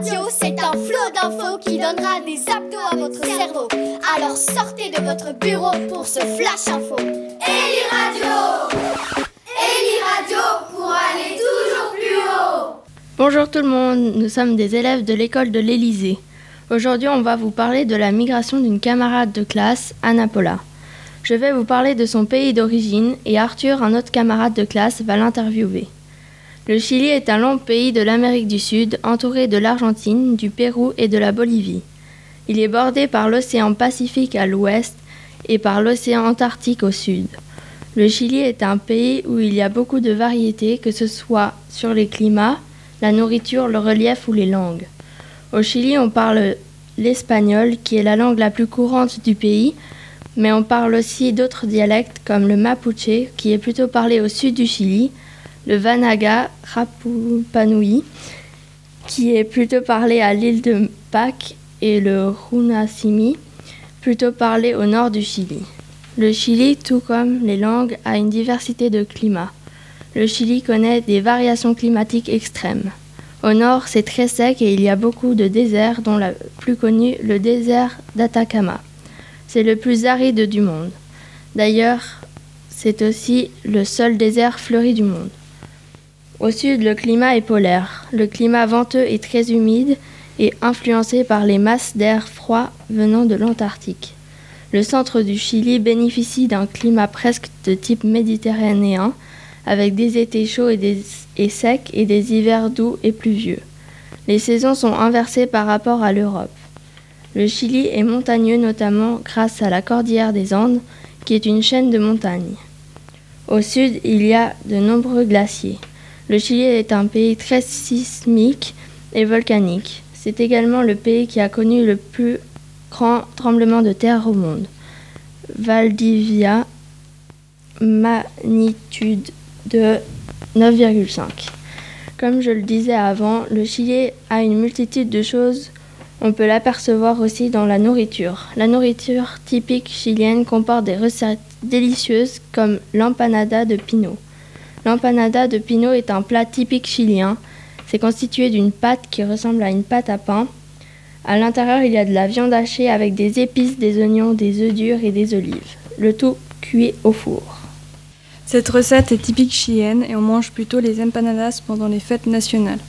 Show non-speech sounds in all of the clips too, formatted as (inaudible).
Radio, c'est un flot d'infos qui donnera des abdos à votre cerveau. Alors sortez de votre bureau pour ce flash info. Eli Radio Eli Radio pour aller toujours plus haut Bonjour tout le monde, nous sommes des élèves de l'école de l'Élysée. Aujourd'hui, on va vous parler de la migration d'une camarade de classe, Anna Paula. Je vais vous parler de son pays d'origine et Arthur, un autre camarade de classe, va l'interviewer. Le Chili est un long pays de l'Amérique du Sud, entouré de l'Argentine, du Pérou et de la Bolivie. Il est bordé par l'océan Pacifique à l'ouest et par l'océan Antarctique au sud. Le Chili est un pays où il y a beaucoup de variétés, que ce soit sur les climats, la nourriture, le relief ou les langues. Au Chili, on parle l'espagnol, qui est la langue la plus courante du pays, mais on parle aussi d'autres dialectes comme le mapuche, qui est plutôt parlé au sud du Chili, le vanaga rapupanui, qui est plutôt parlé à l'île de Pâques, et le runasimi, plutôt parlé au nord du Chili. Le Chili, tout comme les langues, a une diversité de climats. Le Chili connaît des variations climatiques extrêmes. Au nord, c'est très sec et il y a beaucoup de déserts, dont le plus connu, le désert d'Atacama. C'est le plus aride du monde. D'ailleurs, c'est aussi le seul désert fleuri du monde. Au sud, le climat est polaire. Le climat venteux est très humide et influencé par les masses d'air froid venant de l'Antarctique. Le centre du Chili bénéficie d'un climat presque de type méditerranéen, avec des étés chauds et, secs et des hivers doux et pluvieux. Les saisons sont inversées par rapport à l'Europe. Le Chili est montagneux notamment grâce à la cordillère des Andes, qui est une chaîne de montagnes. Au sud, il y a de nombreux glaciers. Le Chili est un pays très sismique et volcanique. C'est également le pays qui a connu le plus grand tremblement de terre au monde. Valdivia, magnitude de 9,5. Comme je le disais avant, le Chili a une multitude de choses on peut l'apercevoir aussi dans la nourriture. La nourriture typique chilienne comporte des recettes délicieuses comme l'empanada de pino. L'empanada de pino est un plat typique chilien. C'est constitué d'une pâte qui ressemble à une pâte à pain. À l'intérieur, il y a de la viande hachée avec des épices, des oignons, des œufs durs et des olives. Le tout cuit au four. Cette recette est typique chilienne et on mange plutôt les empanadas pendant les fêtes nationales.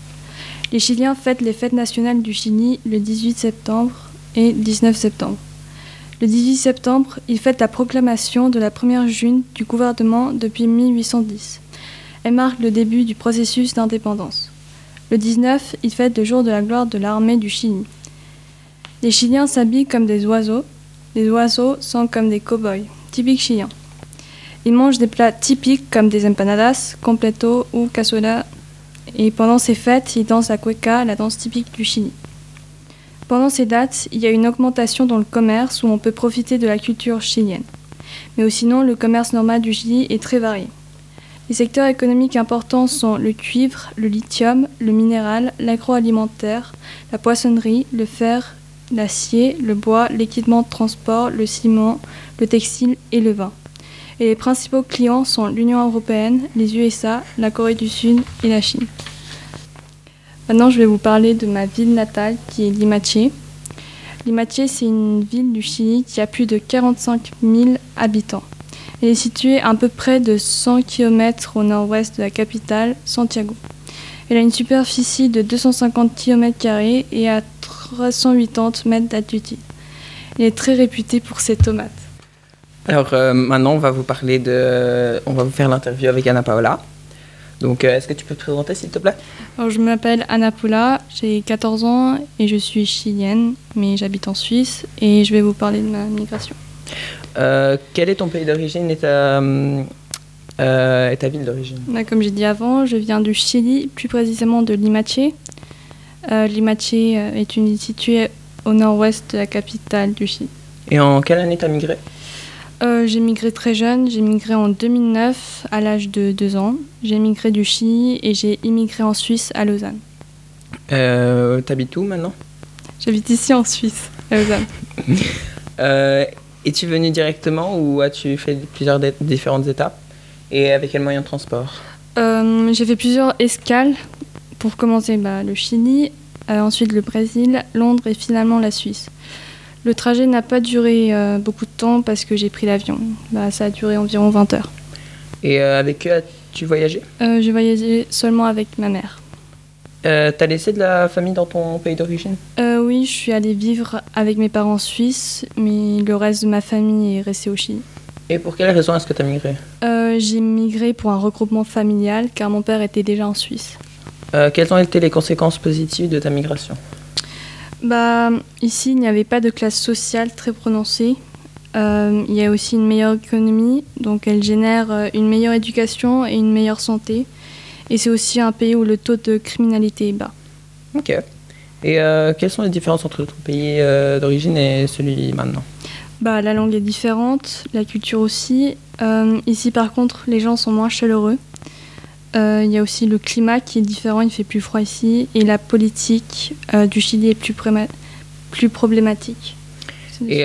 Les Chiliens fêtent les fêtes nationales du Chili le 18 septembre et 19 septembre. Le 18 septembre, ils fêtent la proclamation de la première junte du gouvernement depuis 1810. Elle marque le début du processus d'indépendance. Le 19, ils fêtent le jour de la gloire de l'armée du Chili. Les Chiliens s'habillent comme des oiseaux. Les oiseaux sont comme des cow-boys, typiques chiliens. Ils mangent des plats typiques comme des empanadas, completo ou cazuela et pendant ces fêtes, ils dansent la cueca, la danse typique du Chili. Pendant ces dates, il y a une augmentation dans le commerce où on peut profiter de la culture chilienne. Mais sinon, le commerce normal du Chili est très varié. Les secteurs économiques importants sont le cuivre, le lithium, le minéral, l'agroalimentaire, la poissonnerie, le fer, l'acier, le bois, l'équipement de transport, le ciment, le textile et le vin. Et les principaux clients sont l'Union européenne, les USA, la Corée du Sud et la Chine. Maintenant, je vais vous parler de ma ville natale qui est Limache. Limache, c'est une ville du Chili qui a plus de 45 000 habitants. Elle est située à peu près de 100 km au nord-ouest de la capitale, Santiago. Elle a une superficie de 250 km et à 380 mètres d'altitude. Elle est très réputée pour ses tomates. Alors euh, maintenant, on va vous parler de, on va vous faire l'interview avec Anna Paola. Donc, euh, est-ce que tu peux te présenter, s'il te plaît? Alors, Je m'appelle Anna Paola, j'ai 14 ans et je suis chilienne, mais j'habite en Suisse et je vais vous parler de ma migration. Euh, quel est ton pays d'origine et ta, et ta ville d'origine? Bah, Comme j'ai dit avant, je viens du Chili, plus précisément de Limache. Limache est une ville située au nord-ouest de la capitale du Chili. Et en quelle année tu as migré? Euh, j'ai migré très jeune, j'ai migré en 2009 à l'âge de 2 ans. J'ai migré du Chili et j'ai immigré en Suisse à Lausanne. Euh, T'habites où maintenant? J'habite ici en Suisse, à Lausanne. (laughs) euh, Es-tu venu directement ou as-tu fait plusieurs différentes étapes? Et avec quel moyen de transport? Euh, J'ai fait plusieurs escales. Pour commencer, bah, le Chili. ensuite le Brésil, Londres et finalement la Suisse. Le trajet n'a pas duré beaucoup de temps parce que j'ai pris l'avion. Bah, ça a duré environ 20 heures. Et avec qui as-tu voyagé? J'ai voyagé seulement avec ma mère. Euh, T'as laissé de la famille dans ton pays d'origine? Oui, je suis allée vivre avec mes parents suisses, mais le reste de ma famille est resté au Chili. Et pour quelle raison est-ce que tu as migré? Euh, J'ai migré pour un regroupement familial car mon père était déjà en Suisse. Euh, quelles ont été les conséquences positives de ta migration? Bah, Ici, il n'y avait pas de classe sociale très prononcée. Euh, il y a aussi une meilleure économie, donc elle génère une meilleure éducation et une meilleure santé. Et c'est aussi un pays où le taux de criminalité est bas. Ok. Et quelles sont les différences entre ton pays d'origine et celui maintenant? Bah, La langue est différente, la culture aussi. Euh, ici, par contre, les gens sont moins chaleureux. Euh, il y a aussi le climat qui est différent, il fait plus froid ici. Et la politique euh, du Chili est plus, plus problématique. Et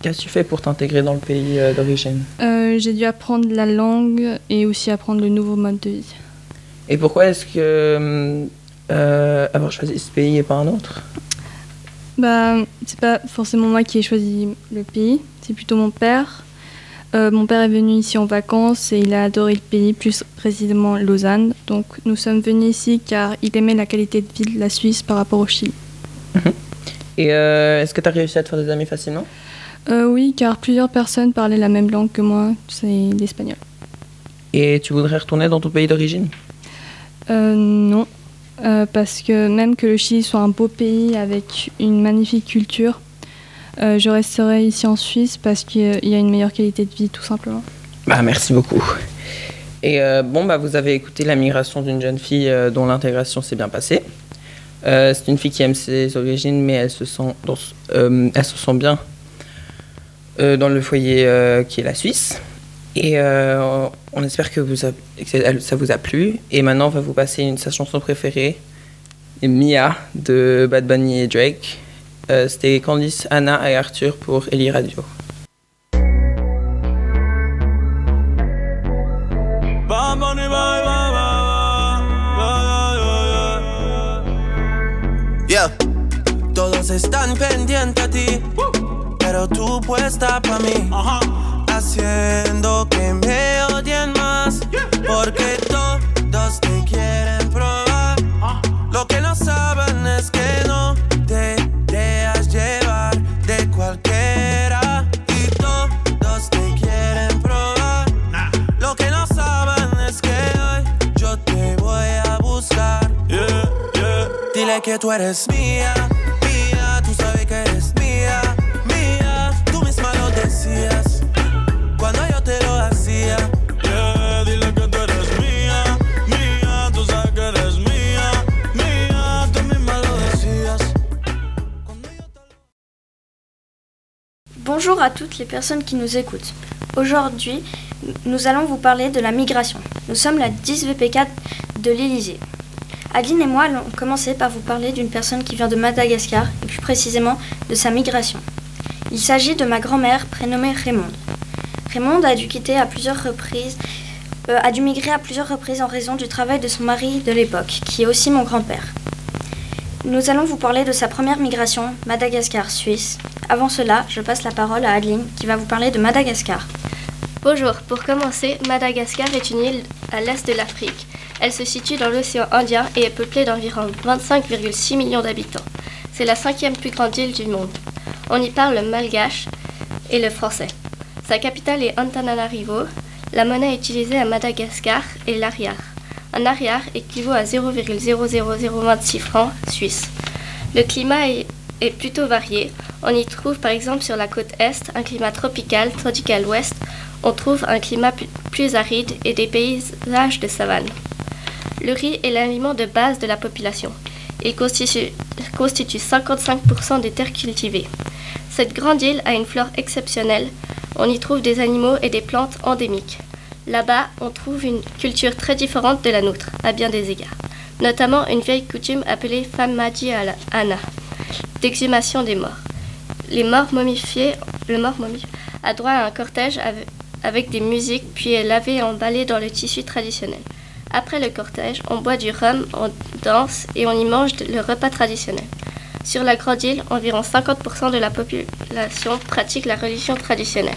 qu'est-ce que tu fais pour t'intégrer dans le pays d'origine? J'ai dû apprendre la langue et aussi apprendre le nouveau mode de vie. Et pourquoi est-ce que avoir choisi ce pays et pas un autre? Bah, c'est pas forcément moi qui ai choisi le pays, c'est plutôt mon père. Euh, mon père est venu ici en vacances et il a adoré le pays, plus précisément Lausanne. Donc nous sommes venus ici car il aimait la qualité de vie de la Suisse par rapport au Chili. Mhm. Et euh, est-ce que tu as réussi à te faire des amis facilement? Euh, Oui, car plusieurs personnes parlaient la même langue que moi, c'est l'espagnol. Et tu voudrais retourner dans ton pays d'origine? Non, euh, parce que même que le Chili soit un beau pays avec une magnifique culture, euh, je resterai ici en Suisse parce qu'il y a une meilleure qualité de vie tout simplement. Bah, merci beaucoup. Et euh, bon, bah, vous avez écouté la migration d'une jeune fille dont l'intégration s'est bien passée. c'est une fille qui aime ses origines, mais elle se sent, elle se sent bien dans le foyer qui est la Suisse. Et euh, on espère que, vous ça vous a plu. Et maintenant, on va vous passer sa chanson préférée, Mia de Bad Bunny et Drake. Euh, c'était Candice, Anna et Arthur pour Ellie Radio. Yeah. Todos están pendientes a ti, pero tú puesta para mí. Haciendo que me odien más. Porque todos te quieren probar. Lo que no saben es que no te dejas llevar de cualquiera. Y todos te quieren probar. Lo que no saben es que hoy yo te voy a buscar. Dile que tú eres mía, mía. Tú sabes que eres mía, mía. Tú misma lo decías. Bonjour à toutes les personnes qui nous écoutent. Aujourd'hui, nous allons vous parler de la migration. Nous sommes la 10 VP4 de l'Elysée. Adeline et moi allons commencer par vous parler d'une personne qui vient de Madagascar et plus précisément de sa migration. Il s'agit de ma grand-mère prénommée Raymond. Raymond a dû quitter à plusieurs reprises, euh, a dû migrer à plusieurs reprises en raison du travail de son mari de l'époque, qui est aussi mon grand-père. Nous allons vous parler de sa première migration, Madagascar-Suisse. Avant cela, je passe la parole à Adeline qui va vous parler de Madagascar. Bonjour, pour commencer, Madagascar est une île à l'est de l'Afrique. Elle se situe dans l'océan Indien et est peuplée d'environ 25,6 millions d'habitants. C'est la cinquième plus grande île du monde. On y parle le malgache et le français. Sa capitale est Antananarivo. La monnaie utilisée à Madagascar est l'ariar. Un arrière équivaut à 0,00026 francs suisses. Le climat est, plutôt varié. On y trouve par exemple sur la côte est un climat tropical, tandis qu'à l'ouest, on trouve un climat plus aride et des paysages de savane. Le riz est l'aliment de base de la population. Il constitue, constitue 55% des terres cultivées. Cette grande île a une flore exceptionnelle. On y trouve des animaux et des plantes endémiques. Là-bas, on trouve une culture très différente de la nôtre, à bien des égards. Notamment une vieille coutume appelée Famadi Anna, d'exhumation des morts. Les morts momifiés, le mort momifié a droit à un cortège avec, des musiques, puis est lavé et emballé dans le tissu traditionnel. Après le cortège, on boit du rhum, on danse et on y mange le repas traditionnel. Sur la Grande Île, environ 50% de la population pratique la religion traditionnelle,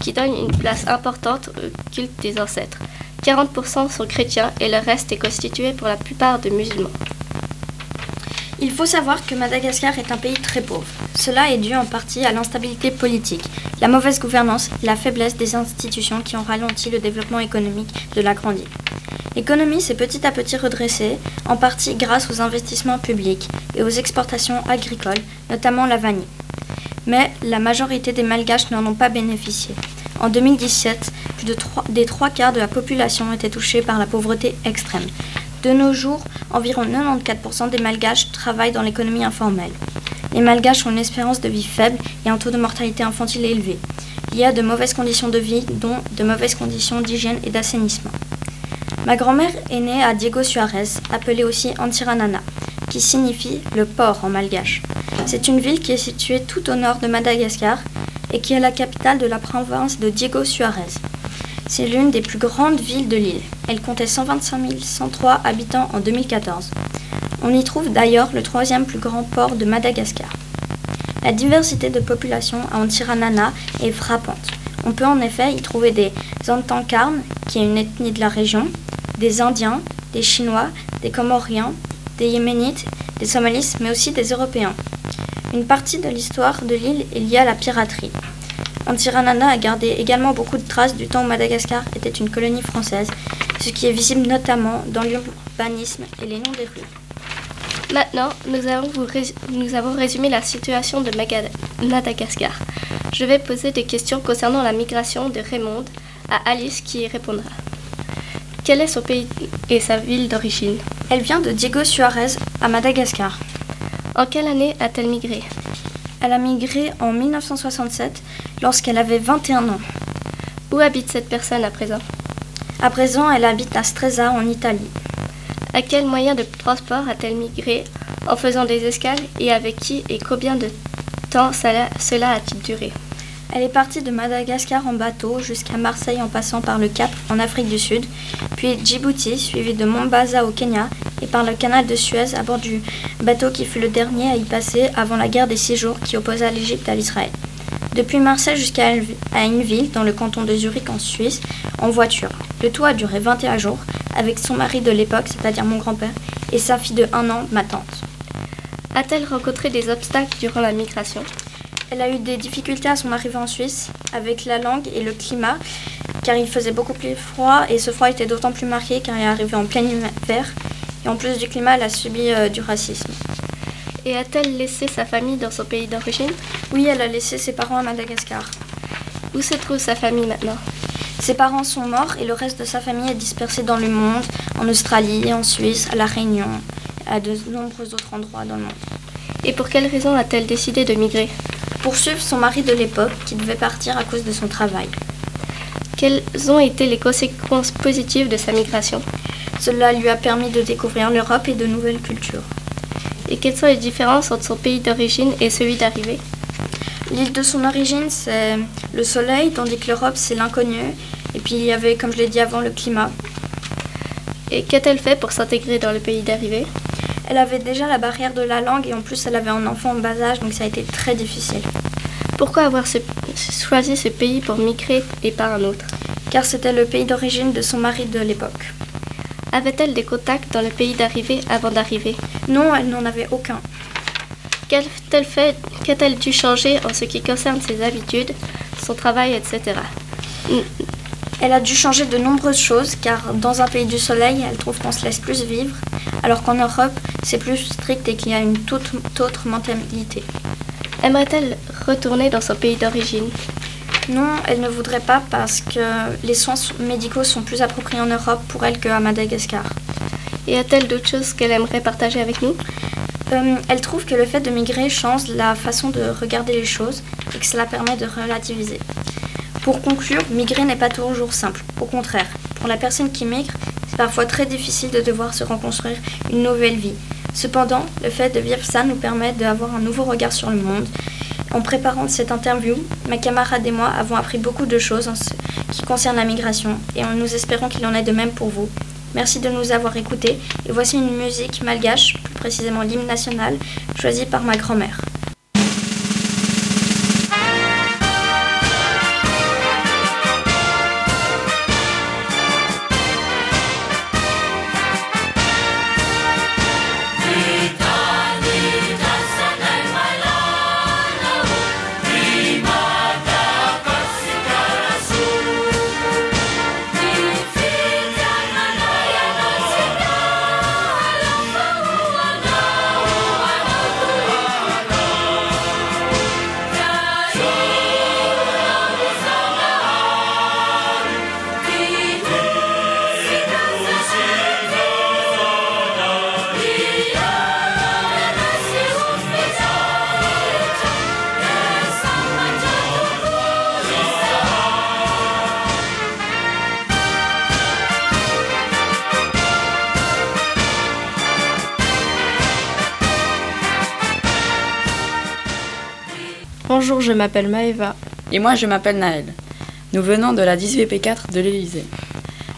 qui donne une place importante au culte des ancêtres. 40% sont chrétiens et le reste est constitué pour la plupart de musulmans. Il faut savoir que Madagascar est un pays très pauvre. Cela est dû en partie à l'instabilité politique, la mauvaise gouvernance la faiblesse des institutions qui ont ralenti le développement économique de la Grande Île. L'économie s'est petit à petit redressée, en partie grâce aux investissements publics et aux exportations agricoles, notamment la vanille. Mais la majorité des Malgaches n'en ont pas bénéficié. En 2017, plus de des trois quarts de la population étaient touchés par la pauvreté extrême. De nos jours, environ 94% des Malgaches travaillent dans l'économie informelle. Les Malgaches ont une espérance de vie faible et un taux de mortalité infantile élevé. Il y a de mauvaises conditions de vie, dont de mauvaises conditions d'hygiène et d'assainissement. Ma grand-mère est née à Diego Suarez, appelée aussi Antiranana, qui signifie le port en malgache. C'est une ville qui est située tout au nord de Madagascar et qui est la capitale de la province de Diego Suarez. C'est l'une des plus grandes villes de l'île. Elle comptait 125 103 habitants en 2014. On y trouve d'ailleurs le troisième plus grand port de Madagascar. La diversité de population à Antiranana est frappante. On peut en effet y trouver des Antankarnes, qui est une ethnie de la région, des Indiens, des Chinois, des Comoriens, des Yéménites, des Somalis, mais aussi des Européens. Une partie de l'histoire de l'île est liée à la piraterie. Antiranana a gardé également beaucoup de traces du temps où Madagascar était une colonie française, ce qui est visible notamment dans l'urbanisme et les noms des rues. Maintenant, nous avons, nous avons résumé la situation de Madagascar. Je vais poser des questions concernant la migration de Raymond à Alice qui y répondra. Quel est son pays et sa ville d'origine? Elle vient de Diego Suarez à Madagascar. En quelle année a-t-elle migré? Elle a migré en 1967 lorsqu'elle avait 21 ans. Où habite cette personne à présent? À présent, elle habite à Stresa en Italie. À quel moyen de transport a-t-elle migré en faisant des escales et avec qui et combien de temps cela, a-t-il duré? Elle est partie de Madagascar en bateau jusqu'à Marseille en passant par le Cap en Afrique du Sud, puis Djibouti, suivi de Mombasa au Kenya, et par le canal de Suez à bord du bateau qui fut le dernier à y passer avant la guerre des six jours qui opposa l'Égypte à l'Israël. Depuis Marseille jusqu'à une ville dans le canton de Zurich en Suisse, en voiture. Le tout a duré 21 jours, avec son mari de l'époque, c'est-à-dire mon grand-père, et sa fille de 1 an, ma tante. A-t-elle rencontré des obstacles durant la migration? Elle a eu des difficultés à son arrivée en Suisse avec la langue et le climat, car il faisait beaucoup plus froid et ce froid était d'autant plus marqué car elle est arrivée en plein hiver. Et en plus du climat, elle a subi euh, du racisme. Et a-t-elle laissé sa famille dans son pays d'origine? Oui, elle a laissé ses parents à Madagascar. Où se trouve sa famille maintenant? Ses parents sont morts et le reste de sa famille est dispersé dans le monde, en Australie, en Suisse, à La Réunion, à de nombreux autres endroits dans le monde. Et pour quelle raison a-t-elle décidé de migrer? Pour suivre son mari de l'époque qui devait partir à cause de son travail. Quelles ont été les conséquences positives de sa migration? Cela lui a permis de découvrir l'Europe et de nouvelles cultures. Et quelles sont les différences entre son pays d'origine et celui d'arrivée? L'île de son origine, c'est le soleil, tandis que l'Europe, c'est l'inconnu. Et puis il y avait, comme je l'ai dit avant, le climat. Et qu'a-t-elle fait pour s'intégrer dans le pays d'arrivée? Elle avait déjà la barrière de la langue et en plus elle avait un enfant en bas âge, donc ça a été très difficile. Pourquoi avoir choisi ce pays pour migrer et pas un autre? Car c'était le pays d'origine de son mari de l'époque. Avait-elle des contacts dans le pays d'arrivée avant d'arriver? Non, elle n'en avait aucun. Qu'a-t-elle fait Qu'a-t-elle dû changer en ce qui concerne ses habitudes, son travail, etc. Elle a dû changer de nombreuses choses car dans un pays du soleil, elle trouve qu'on se laisse plus vivre, alors qu'en Europe, c'est plus strict et qu'il y a une toute autre mentalité. Aimerait-elle retourner dans son pays d'origine? Non, elle ne voudrait pas parce que les soins médicaux sont plus appropriés en Europe pour elle qu'à Madagascar. Et a-t-elle d'autres choses qu'elle aimerait partager avec nous? Euh, Elle trouve que le fait de migrer change la façon de regarder les choses et que cela permet de relativiser. Pour conclure, migrer n'est pas toujours simple. Au contraire, pour la personne qui migre, c'est parfois très difficile de devoir se reconstruire une nouvelle vie. Cependant, le fait de vivre ça nous permet d'avoir un nouveau regard sur le monde. En préparant cette interview, ma camarade et moi avons appris beaucoup de choses en ce qui concerne la migration et nous espérons qu'il en est de même pour vous. Merci de nous avoir écoutés et voici une musique malgache, précisément l'hymne national, choisi par ma grand-mère. Bonjour, je m'appelle Maëva. Et moi, je m'appelle Naël. Nous venons de la 10VP4 de l'Élysée.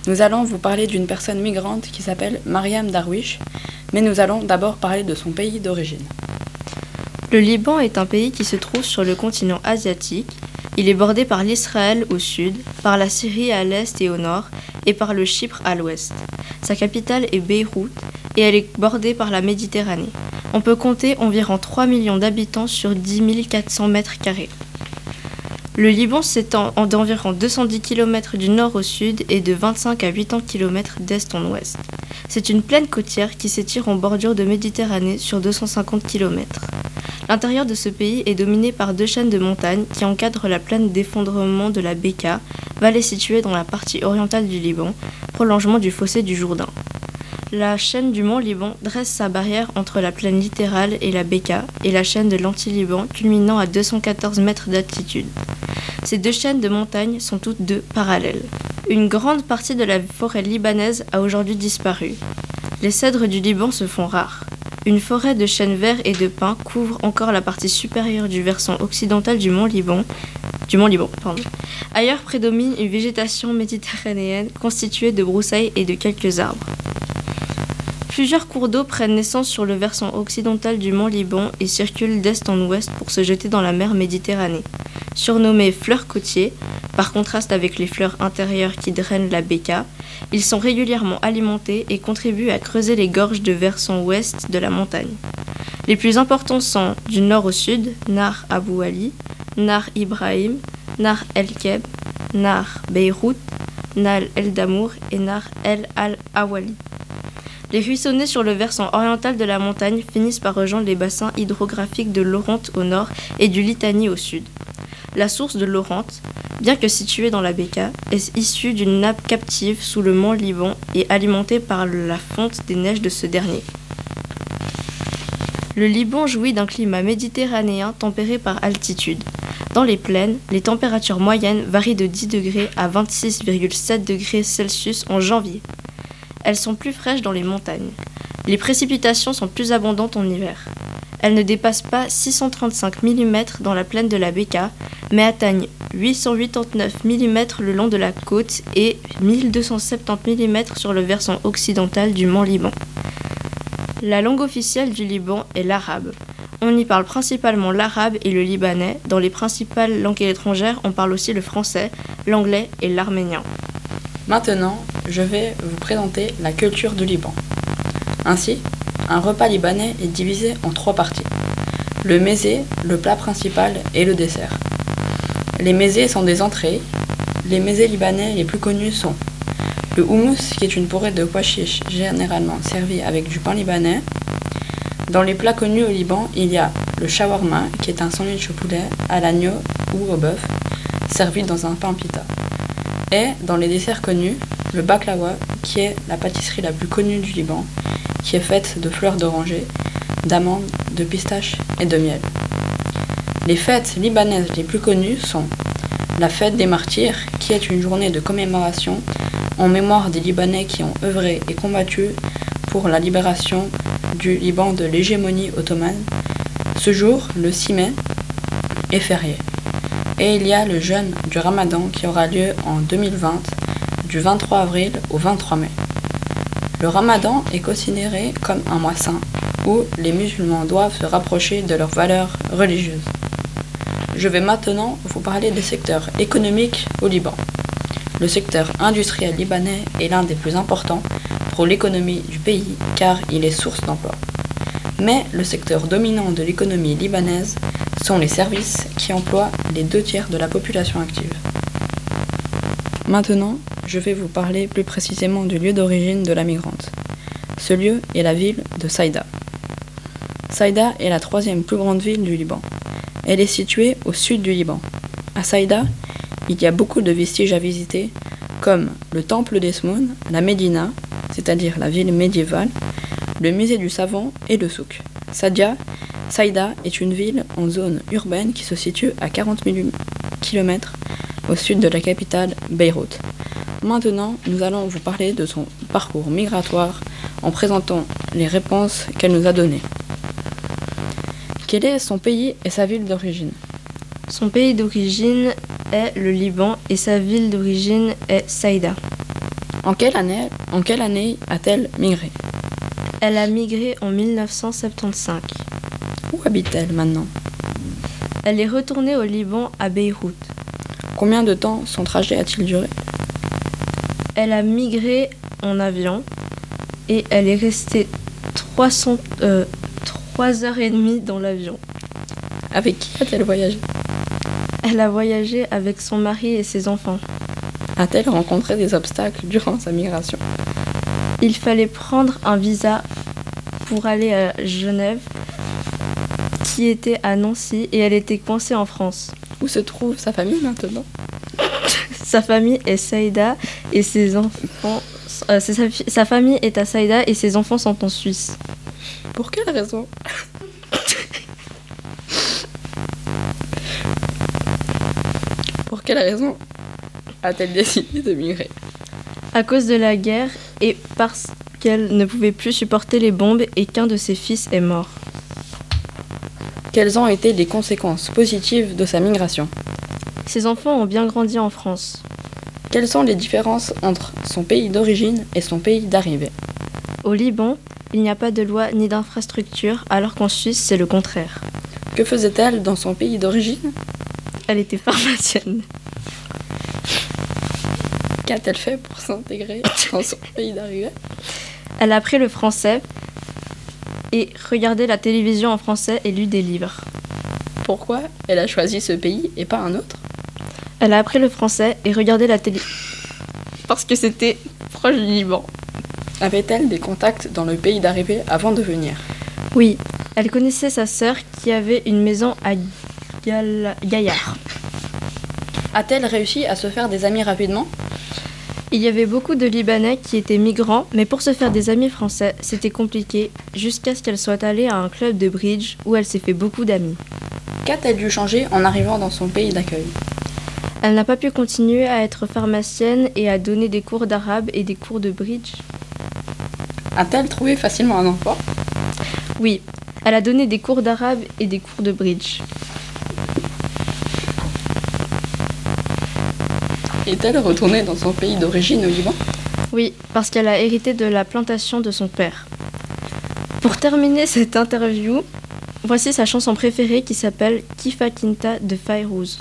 Nous allons vous parler d'une personne migrante qui s'appelle Mariam Darwish, mais nous allons d'abord parler de son pays d'origine. Le Liban est un pays qui se trouve sur le continent asiatique. Il est bordé par l'Israël au sud, par la Syrie à l'est et au nord, et par le Chypre à l'ouest. Sa capitale est Beyrouth, et elle est bordée par la Méditerranée. On peut compter environ 3 millions d'habitants sur 10 400 mètres carrés. Le Liban s'étend d'environ 210 km du nord au sud et de 25 à 80 km d'est en ouest. C'est une plaine côtière qui s'étire en bordure de Méditerranée sur 250 km. L'intérieur de ce pays est dominé par deux chaînes de montagnes qui encadrent la plaine d'effondrement de la Beka, vallée située dans la partie orientale du Liban, prolongement du fossé du Jourdain. La chaîne du mont Liban dresse sa barrière entre la plaine littérale et la Beka et la chaîne de l'Anti-Liban culminant à 214 mètres d'altitude. Ces deux chaînes de montagnes sont toutes deux parallèles. Une grande partie de la forêt libanaise a aujourd'hui disparu. Les cèdres du Liban se font rares. Une forêt de chênes verts et de pins couvre encore la partie supérieure du versant occidental du mont Liban. Du mont Liban Ailleurs prédomine une végétation méditerranéenne constituée de broussailles et de quelques arbres. Plusieurs cours d'eau prennent naissance sur le versant occidental du mont Liban et circulent d'est en ouest pour se jeter dans la mer Méditerranée. Surnommés fleurs côtiers, par contraste avec les fleurs intérieures qui drainent la Beka, ils sont régulièrement alimentés et contribuent à creuser les gorges de versant ouest de la montagne. Les plus importants sont du nord au sud Nar Abou Ali, Nar Ibrahim, Nar El Keb, Nar Beyrouth, Nar El Damour et Nar El Al-Awali. Les ruissonnets sur le versant oriental de la montagne finissent par rejoindre les bassins hydrographiques de l'Orente au nord et du Litanie au sud. La source de l'Orente, bien que située dans la Beka, est issue d'une nappe captive sous le mont Liban et alimentée par la fonte des neiges de ce dernier. Le Liban jouit d'un climat méditerranéen tempéré par altitude. Dans les plaines, les températures moyennes varient de 10 degrés à 26,7 degrés Celsius en janvier. Elles sont plus fraîches dans les montagnes. Les précipitations sont plus abondantes en hiver. Elles ne dépassent pas 635 mm dans la plaine de la Beka, mais atteignent 889 mm le long de la côte et 1270 mm sur le versant occidental du mont Liban. La langue officielle du Liban est l'arabe. On y parle principalement l'arabe et le libanais. Dans les principales langues étrangères, on parle aussi le français, l'anglais et l'arménien. Maintenant, je vais vous présenter la culture du Liban. Ainsi, un repas libanais est divisé en trois parties. Le mésé, le plat principal et le dessert. Les mésés sont des entrées. Les mésés libanais les plus connus sont le houmous, qui est une porée de pois chiches généralement servie avec du pain libanais. Dans les plats connus au Liban, il y a le shawarma, qui est un sandwich au poulet, à l'agneau ou au bœuf, servi dans un pain pita. Dans les desserts connus, le baklawa, qui est la pâtisserie la plus connue du Liban, qui est faite de fleurs d'oranger, d'amandes, de pistaches et de miel. Les fêtes libanaises les plus connues sont la fête des martyrs, qui est une journée de commémoration en mémoire des Libanais qui ont œuvré et combattu pour la libération du Liban de l'hégémonie ottomane. Ce jour, le 6 mai, est férié. Et il y a le jeûne du Ramadan qui aura lieu en 2020, du 23 avril au 23 mai. Le ramadan est considéré comme un mois saint où les musulmans doivent se rapprocher de leurs valeurs religieuses. Je vais maintenant vous parler des secteurs économiques au Liban. Le secteur industriel libanais est l'un des plus importants pour l'économie du pays car il est source d'emploi. Mais le secteur dominant de l'économie libanaise sont les services qui emploient les deux tiers de la population active. Maintenant, je vais vous parler plus précisément du lieu d'origine de la migrante. Ce lieu est la ville de Saïda. Saïda est la troisième plus grande ville du Liban. Elle est située au sud du Liban. À Saïda, il y a beaucoup de vestiges à visiter, comme le temple d'Esmoun, la Médina, c'est-à-dire la ville médiévale, le musée du savon et le souk. Sadia, Saïda est une ville en zone urbaine qui se situe à 40 000 km au sud de la capitale Beyrouth. Maintenant, nous allons vous parler de son parcours migratoire en présentant les réponses qu'elle nous a données. Quel est son pays et sa ville d'origine? Son pays d'origine est le Liban et sa ville d'origine est Saïda. En quelle année, en quelle année a-t-elle migré? Elle a migré en 1975. Où habite-t-elle maintenant? Elle est retournée au Liban à Beyrouth. Combien de temps son trajet a-t-il duré? Elle a migré en avion et elle est restée 300, euh, 3 heures et demie dans l'avion. Avec qui a-t-elle voyagé? Elle a voyagé avec son mari et ses enfants. A-t-elle rencontré des obstacles durant sa migration? Il fallait prendre un visa pour aller à Genève, qui était à Nancy, et elle était coincée en France. Où se trouve sa famille maintenant? (laughs) Sa famille est Saïda et ses enfants. euh, sa famille est à Saïda et ses enfants sont en Suisse. Pour quelle raison? Pour quelle raison a-t-elle décidé de migrer? À cause de la guerre et parce qu'elle ne pouvait plus supporter les bombes et qu'un de ses fils est mort. Quelles ont été les conséquences positives de sa migration Ses enfants ont bien grandi en France. Quelles sont les différences entre son pays d'origine et son pays d'arrivée Au Liban, il n'y a pas de loi ni d'infrastructure, alors qu'en Suisse, c'est le contraire. Que faisait-elle dans son pays d'origine Elle était pharmacienne. Qu'a-t-elle fait pour s'intégrer dans son pays d'arrivée Elle a appris le français et regardé la télévision en français et lu des livres. Pourquoi elle a choisi ce pays et pas un autre? Elle a appris le français et regardé la télé parce que c'était proche du Liban. Avait-elle des contacts dans le pays d'arrivée avant de venir? Oui, elle connaissait sa sœur qui avait une maison à Gaillard. A-t-elle réussi à se faire des amis rapidement? Il y avait beaucoup de Libanais qui étaient migrants, mais pour se faire des amis français, c'était compliqué, jusqu'à ce qu'elle soit allée à un club de bridge où elle s'est fait beaucoup d'amis. Qu'a-t-elle dû changer en arrivant dans son pays d'accueil? Elle n'a pas pu continuer à être pharmacienne et à donner des cours d'arabe et des cours de bridge. A-t-elle trouvé facilement un emploi? Oui, elle a donné des cours d'arabe et des cours de bridge. Est-elle retournée dans son pays d'origine au Liban Oui, parce qu'elle a hérité de la plantation de son père. Pour terminer cette interview, voici sa chanson préférée qui s'appelle Kifa Kinta de Fayrouz.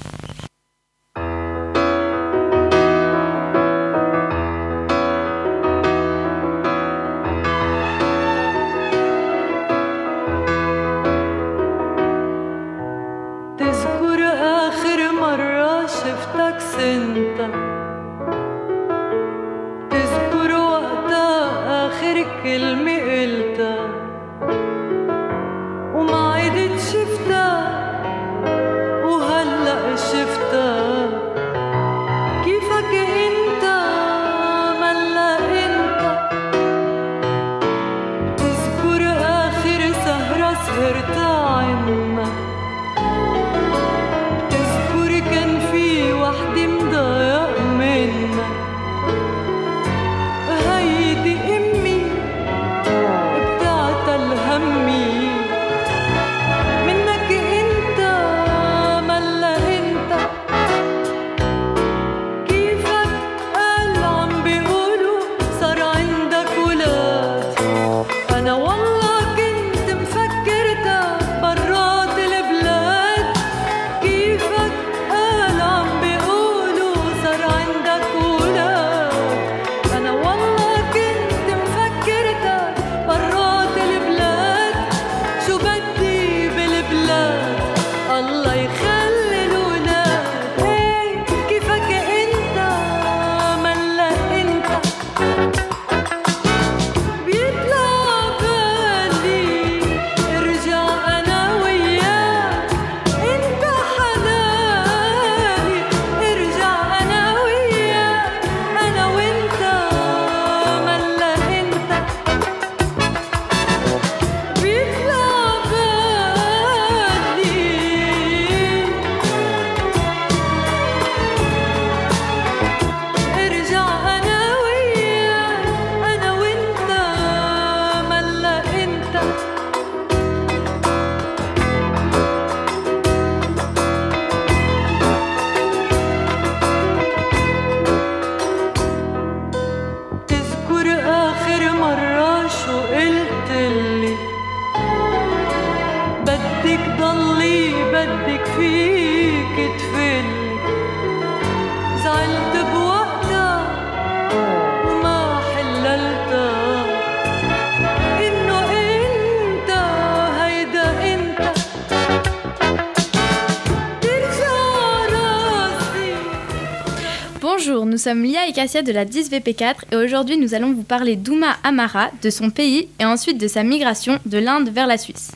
Sommes Lia et Cassia de la 10VP4 et aujourd'hui nous allons vous parler d'Ouma Amara, de son pays et ensuite de sa migration de l'Inde vers la Suisse.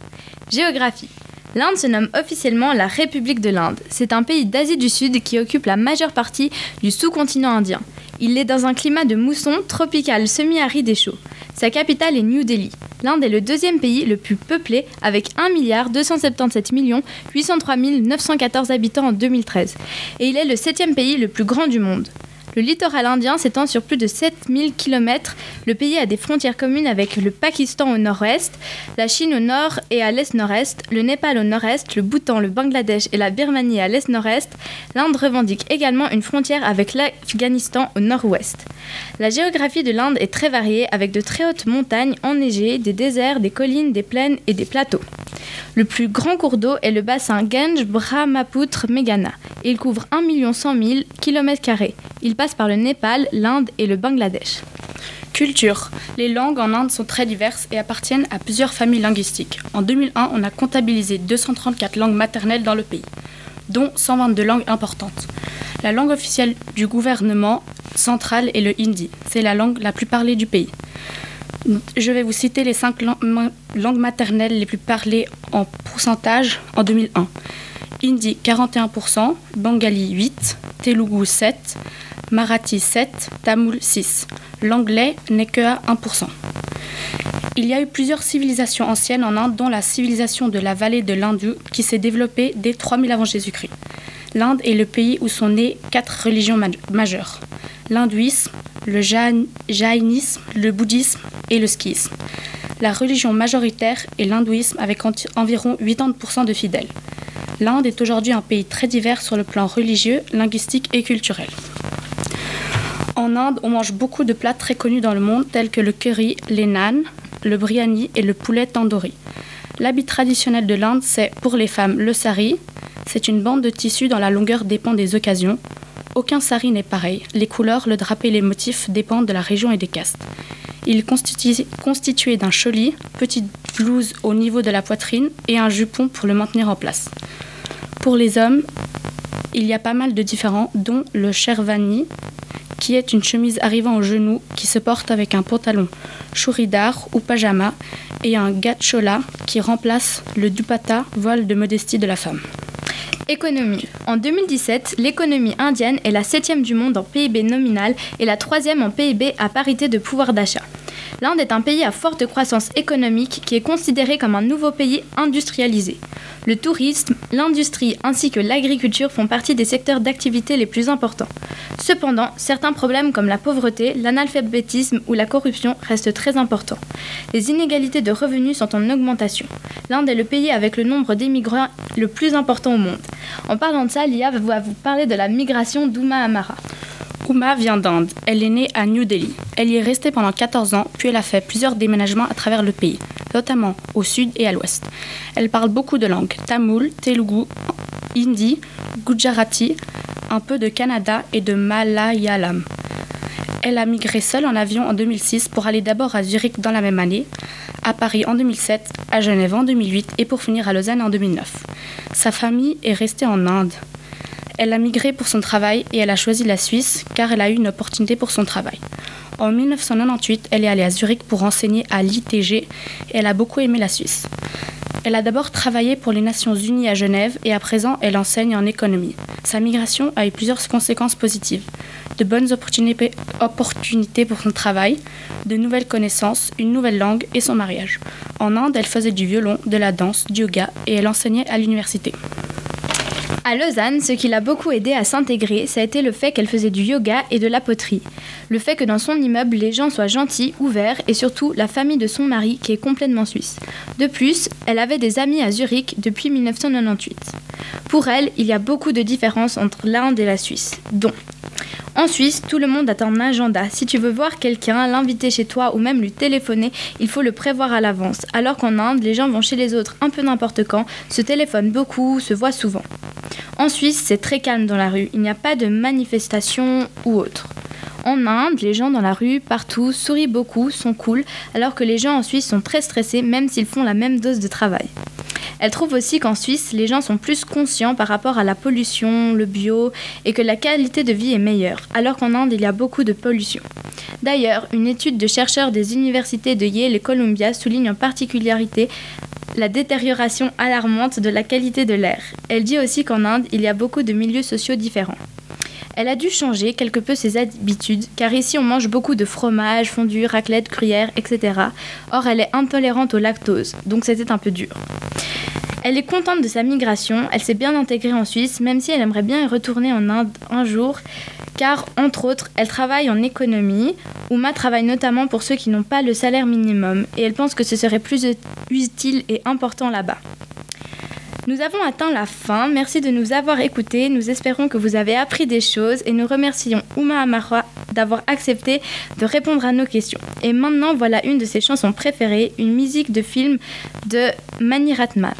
Géographie. L'Inde se nomme officiellement la République de l'Inde. C'est un pays d'Asie du Sud qui occupe la majeure partie du sous-continent indien. Il est dans un climat de mousson tropical semi-aride et chaud. Sa capitale est New Delhi. L'Inde est le deuxième pays le plus peuplé avec 1 277 803 914 habitants en 2013. Et il est le septième pays le plus grand du monde. Le littoral indien s'étend sur plus de 7000 km. Le pays a des frontières communes avec le Pakistan au nord-ouest, la Chine au nord et à l'est-nord-est, le Népal au nord-est, le Bhoutan, le Bangladesh et la Birmanie à l'est-nord-est. L'Inde revendique également une frontière avec l'Afghanistan au nord-ouest. La géographie de l'Inde est très variée avec de très hautes montagnes enneigées, des déserts, des collines, des plaines et des plateaux. Le plus grand cours d'eau est le bassin Gange Brahmaputra Meghana. Il couvre 1 100 000 km. Il passe par le Népal, l'Inde et le Bangladesh. Culture. Les langues en Inde sont très diverses et appartiennent à plusieurs familles linguistiques. En 2001, on a comptabilisé 234 langues maternelles dans le pays, dont 122 langues importantes. La langue officielle du gouvernement central est le hindi. C'est la langue la plus parlée du pays. Je vais vous citer les cinq langues maternelles les plus parlées en pourcentage en 2001. Hindi 41%, Bengali 8%, Telugu 7%, Marathi 7, Tamoul 6. L'anglais n'est que à 1%. Il y a eu plusieurs civilisations anciennes en Inde, dont la civilisation de la vallée de l'Indou qui s'est développée dès 3000 avant Jésus-Christ. L'Inde est le pays où sont nées quatre religions majeures l'hindouisme, le jaïnisme, le bouddhisme et le skisme. La religion majoritaire est l'hindouisme avec environ 80% de fidèles. L'Inde est aujourd'hui un pays très divers sur le plan religieux, linguistique et culturel. En Inde, on mange beaucoup de plats très connus dans le monde tels que le curry, les naan, le biryani et le poulet tandoori. L'habit traditionnel de l'Inde, c'est pour les femmes le sari. C'est une bande de tissu dont la longueur dépend des occasions. Aucun sari n'est pareil. Les couleurs, le drapé et les motifs dépendent de la région et des castes. Il est constitué d'un choli, petite blouse au niveau de la poitrine et un jupon pour le maintenir en place. Pour les hommes, il y a pas mal de différents, dont le sherwani, qui est une chemise arrivant au genou qui se porte avec un pantalon churidar ou pajama et un gachola qui remplace le dupatta, voile de modestie de la femme. Économie. En 2017, l'économie indienne est la septième du monde en PIB nominal et la troisième en PIB à parité de pouvoir d'achat. L'Inde est un pays à forte croissance économique qui est considéré comme un nouveau pays industrialisé. Le tourisme, l'industrie ainsi que l'agriculture font partie des secteurs d'activité les plus importants. Cependant, certains problèmes comme la pauvreté, l'analphabétisme ou la corruption restent très importants. Les inégalités de revenus sont en augmentation. L'Inde est le pays avec le nombre d'émigrants le plus important au monde. En parlant de ça, Lia va vous parler de la migration d'Ouma Amara. Uma vient d'Inde. Elle est née à New Delhi. Elle y est restée pendant 14 ans, puis elle a fait plusieurs déménagements à travers le pays, notamment au sud et à l'ouest. Elle parle beaucoup de langues tamoul, telugu, hindi, gujarati, un peu de Kannada et de malayalam. Elle a migré seule en avion en 2006 pour aller d'abord à Zurich dans la même année, à Paris en 2007, à Genève en 2008 et pour finir à Lausanne en 2009. Sa famille est restée en Inde. Elle a migré pour son travail et elle a choisi la Suisse car elle a eu une opportunité pour son travail. En 1998, elle est allée à Zurich pour enseigner à l'ITG et elle a beaucoup aimé la Suisse. Elle a d'abord travaillé pour les Nations Unies à Genève et à présent elle enseigne en économie. Sa migration a eu plusieurs conséquences positives. De bonnes opportunités pour son travail, de nouvelles connaissances, une nouvelle langue et son mariage. En Inde, elle faisait du violon, de la danse, du yoga et elle enseignait à l'université. À Lausanne, ce qui l'a beaucoup aidé à s'intégrer, ça a été le fait qu'elle faisait du yoga et de la poterie. Le fait que dans son immeuble, les gens soient gentils, ouverts et surtout la famille de son mari qui est complètement suisse. De plus, elle avait des amis à Zurich depuis 1998. Pour elle, il y a beaucoup de différences entre l'Inde et la Suisse, dont en Suisse, tout le monde a un agenda. Si tu veux voir quelqu'un, l'inviter chez toi ou même lui téléphoner, il faut le prévoir à l'avance. Alors qu'en Inde, les gens vont chez les autres un peu n'importe quand, se téléphonent beaucoup, se voient souvent. En Suisse, c'est très calme dans la rue. Il n'y a pas de manifestations ou autre. En Inde, les gens dans la rue, partout, sourient beaucoup, sont cool, alors que les gens en Suisse sont très stressés même s'ils font la même dose de travail. Elle trouve aussi qu'en Suisse, les gens sont plus conscients par rapport à la pollution, le bio, et que la qualité de vie est meilleure, alors qu'en Inde, il y a beaucoup de pollution. D'ailleurs, une étude de chercheurs des universités de Yale et Columbia souligne en particularité la détérioration alarmante de la qualité de l'air. Elle dit aussi qu'en Inde, il y a beaucoup de milieux sociaux différents. Elle a dû changer quelque peu ses habitudes, car ici on mange beaucoup de fromage, fondue, raclette, gruyère, etc. Or, elle est intolérante au lactose, donc c'était un peu dur. Elle est contente de sa migration, elle s'est bien intégrée en Suisse, même si elle aimerait bien y retourner en Inde un jour, car, entre autres, elle travaille en économie. Ouma travaille notamment pour ceux qui n'ont pas le salaire minimum, et elle pense que ce serait plus utile et important là-bas. Nous avons atteint la fin. Merci de nous avoir écoutés. Nous espérons que vous avez appris des choses et nous remercions Ouma Amara d'avoir accepté de répondre à nos questions. Et maintenant, voilà une de ses chansons préférées, une musique de film de Mani Ratman.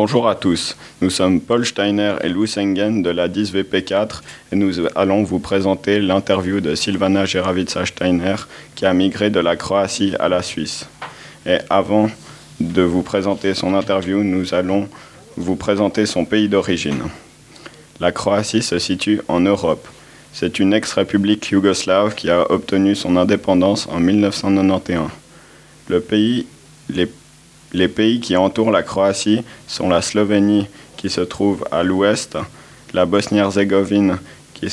Bonjour à tous, nous sommes Paul Steiner et Lou Sengen de la 10VP4 et nous allons vous présenter l'interview de Silvana Geravica Steiner qui a migré de la Croatie à la Suisse. Et avant de vous présenter son interview, nous allons vous présenter son pays d'origine. La Croatie se situe en Europe. C'est une ex-république yougoslave qui a obtenu son indépendance en 1991. Le pays, les les pays qui entourent la Croatie sont la Slovénie qui se trouve à l'ouest, la Bosnie-Herzégovine qui,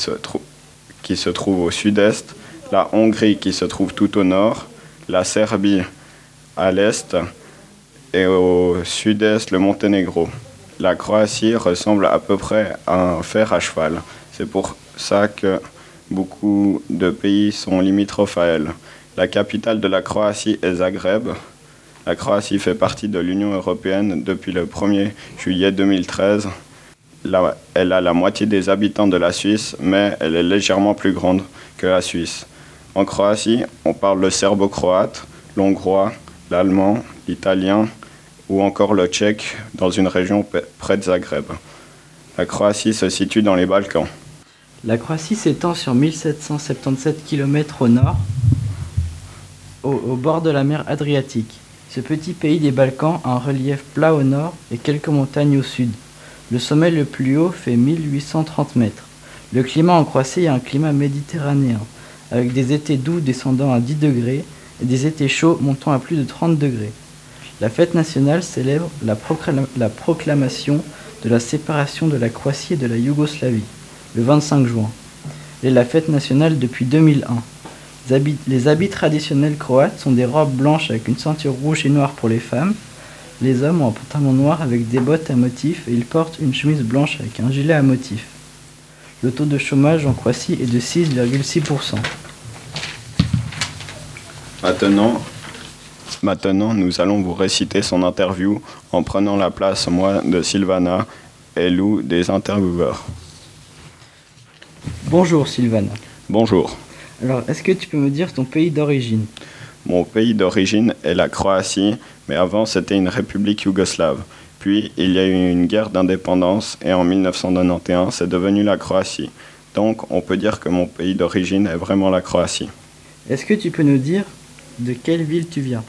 qui se trouve au sud-est, la Hongrie qui se trouve tout au nord, la Serbie à l'est et au sud-est le Monténégro. La Croatie ressemble à peu près à un fer à cheval. C'est pour ça que beaucoup de pays sont limitrophes à elle. La capitale de la Croatie est Zagreb. La Croatie fait partie de l'Union européenne depuis le 1er juillet 2013. elle a la moitié des habitants de la Suisse, mais elle est légèrement plus grande que la Suisse. En Croatie, on parle le serbo-croate, l'hongrois, l'allemand, l'italien ou encore le tchèque dans une région près de Zagreb. La Croatie se situe dans les Balkans. La Croatie s'étend sur 1777 km au nord, au bord de la mer Adriatique. Ce petit pays des Balkans a un relief plat au nord et quelques montagnes au sud. Le sommet le plus haut fait 1830 mètres. Le climat en Croatie est un climat méditerranéen, avec des étés doux descendant à 10 degrés et des étés chauds montant à plus de 30 degrés. La fête nationale célèbre la, la proclamation de la séparation de la Croatie et de la Yougoslavie, le 25 juin. Elle est la fête nationale depuis 2001. Les habits, traditionnels croates sont des robes blanches avec une ceinture rouge et noire pour les femmes. Les hommes ont un pantalon noir avec des bottes à motifs et ils portent une chemise blanche avec un gilet à motif. Le taux de chômage en Croatie est de 6,6%. Maintenant, maintenant, nous allons vous réciter son interview en prenant la place, moi, de Sylvana et Lou, des intervieweurs. Bonjour Sylvana. Bonjour. Alors, est-ce que tu peux me dire ton pays d'origine? Mon pays d'origine est la Croatie, mais avant c'était une république yougoslave. Puis il y a eu une guerre d'indépendance et en 1991 c'est devenu la Croatie. Donc on peut dire que mon pays d'origine est vraiment la Croatie. Est-ce que tu peux nous dire de quelle ville tu viens?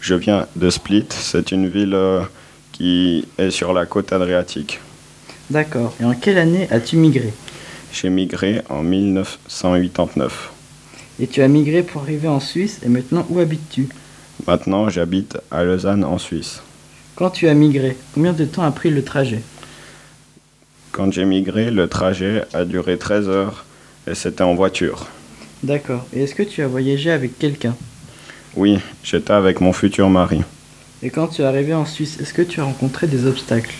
Je viens de Split, c'est une ville euh, qui est sur la côte adriatique. D'accord. Et en quelle année as-tu migré? J'ai migré en 1989. Et tu as migré pour arriver en Suisse et maintenant où habites-tu? Maintenant j'habite à Lausanne en Suisse. Quand tu as migré, combien de temps a pris le trajet? Quand j'ai migré, le trajet a duré 13 heures et c'était en voiture. D'accord. Et est-ce que tu as voyagé avec quelqu'un? Oui, j'étais avec mon futur mari. Et quand tu es arrivé en Suisse, est-ce que tu as rencontré des obstacles?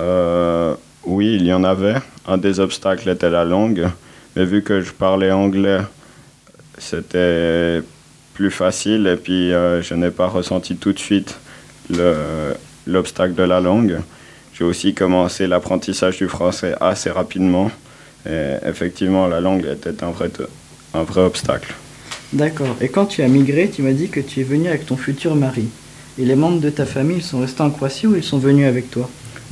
Euh, oui, il y en avait. Un des obstacles était la langue, mais vu que je parlais anglais, c'était plus facile et puis euh, je n'ai pas ressenti tout de suite le- l'obstacle de la langue. J'ai aussi commencé l'apprentissage du français assez rapidement et effectivement la langue était un vrai, un vrai obstacle. D'accord. Et quand tu as migré, tu m'as dit que tu es venu avec ton futur mari. Et les membres de ta famille, ils sont restés en Croatie ou ils sont venus avec toi?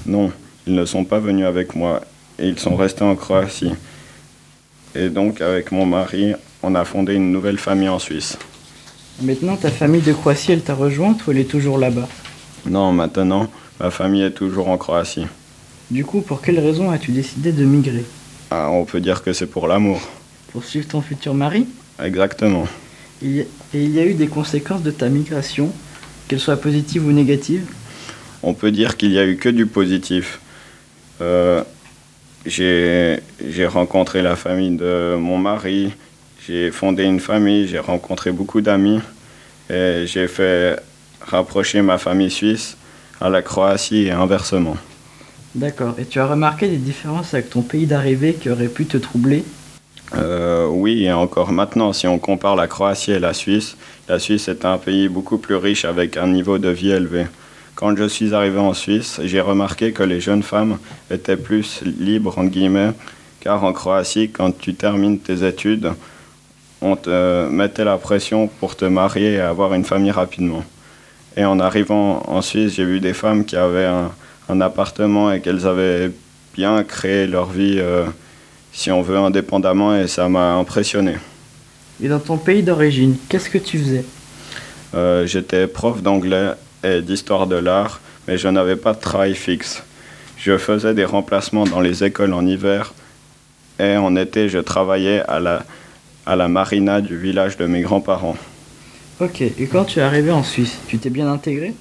Non, ils ne sont pas venus avec moi et ils sont restés en Croatie. Et donc avec mon mari, on a fondé une nouvelle famille en Suisse. Maintenant, ta famille de Croatie, elle t'a rejointe ou elle est toujours là-bas? Non, maintenant, ma famille est toujours en Croatie. Du coup, pour quelle raison as-tu décidé de migrer? Ah, on peut dire que c'est pour l'amour. Pour suivre ton futur mari? Exactement. Y Et il y a eu des conséquences de ta migration, qu'elles soient positives ou négatives? On peut dire qu'il n'y a eu que du positif. Euh, j'ai rencontré la famille de mon mari, j'ai fondé une famille, j'ai rencontré beaucoup d'amis et j'ai fait rapprocher ma famille suisse à la Croatie et inversement. D'accord. Et tu as remarqué des différences avec ton pays d'arrivée qui auraient pu te troubler? Euh, oui, et encore maintenant, si on compare la Croatie et la Suisse, la Suisse est un pays beaucoup plus riche avec un niveau de vie élevé. Quand je suis arrivé en Suisse, j'ai remarqué que les jeunes femmes étaient plus libres, en guillemets, car en Croatie, quand tu termines tes études, on te mettait la pression pour te marier et avoir une famille rapidement. Et en arrivant en Suisse, j'ai vu des femmes qui avaient un, un appartement et qu'elles avaient bien créé leur vie, euh, si on veut, indépendamment, et ça m'a impressionné. Et dans ton pays d'origine, qu'est-ce que tu faisais? Euh, J'étais prof d'anglais et d'histoire de l'art, mais je n'avais pas de travail fixe. Je faisais des remplacements dans les écoles en hiver et en été, je travaillais à la, à la marina du village de mes grands-parents. Ok. Et quand tu es arrivé en Suisse, tu t'es bien intégré?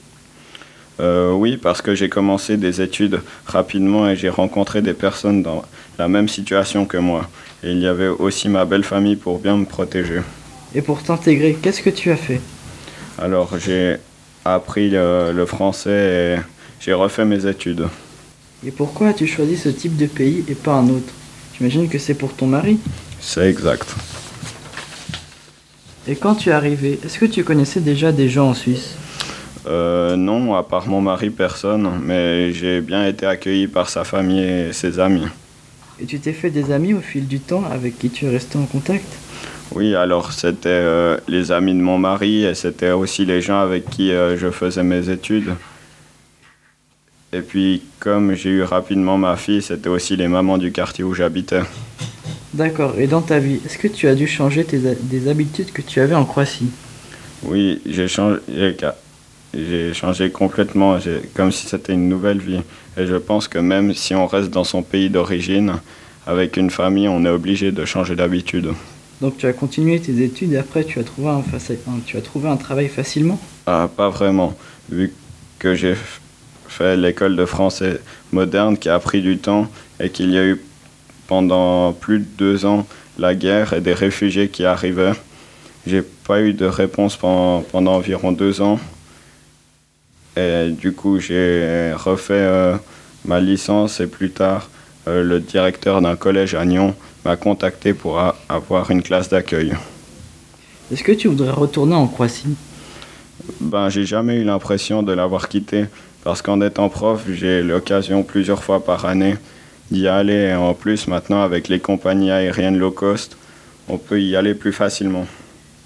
Euh, oui, parce que j'ai commencé des études rapidement et j'ai rencontré des personnes dans la même situation que moi. Et il y avait aussi ma belle famille pour bien me protéger. Et pour t'intégrer, qu'est-ce que tu as fait? Alors j'ai appris le, le français et j'ai refait mes études. Et pourquoi as-tu choisi ce type de pays et pas un autre? J'imagine que c'est pour ton mari. C'est exact. Et quand tu es arrivé, est-ce que tu connaissais déjà des gens en Suisse? Euh, non, à part mon mari, personne, mais j'ai bien été accueilli par sa famille et ses amis. Et tu t'es fait des amis au fil du temps avec qui tu es resté en contact? Oui, alors c'était euh, les amis de mon mari et c'était aussi les gens avec qui euh, je faisais mes études. Et puis, comme j'ai eu rapidement ma fille, c'était aussi les mamans du quartier où j'habitais. D'accord. Et dans ta vie, est-ce que tu as dû changer tes des habitudes que tu avais en Croatie? Oui, j'ai changé, j'ai changé complètement, comme si c'était une nouvelle vie. Et je pense que même si on reste dans son pays d'origine, avec une famille, on est obligé de changer d'habitude. Donc tu as continué tes études et après tu as trouvé un, travail facilement Ah, pas vraiment, vu que j'ai fait l'école de français moderne qui a pris du temps et qu'il y a eu pendant plus de deux ans la guerre et des réfugiés qui arrivaient. J'ai pas eu de réponse pendant, pendant environ deux ans. Et du coup, j'ai refait euh, ma licence et plus tard, euh, le directeur d'un collège à Nyon m'a contacté pour a- avoir une classe d'accueil. Est-ce que tu voudrais retourner en Croatie? Ben, j'ai jamais eu l'impression de l'avoir quitté parce qu'en étant prof, j'ai l'occasion plusieurs fois par année d'y aller. Et en plus, maintenant, avec les compagnies aériennes low cost, on peut y aller plus facilement.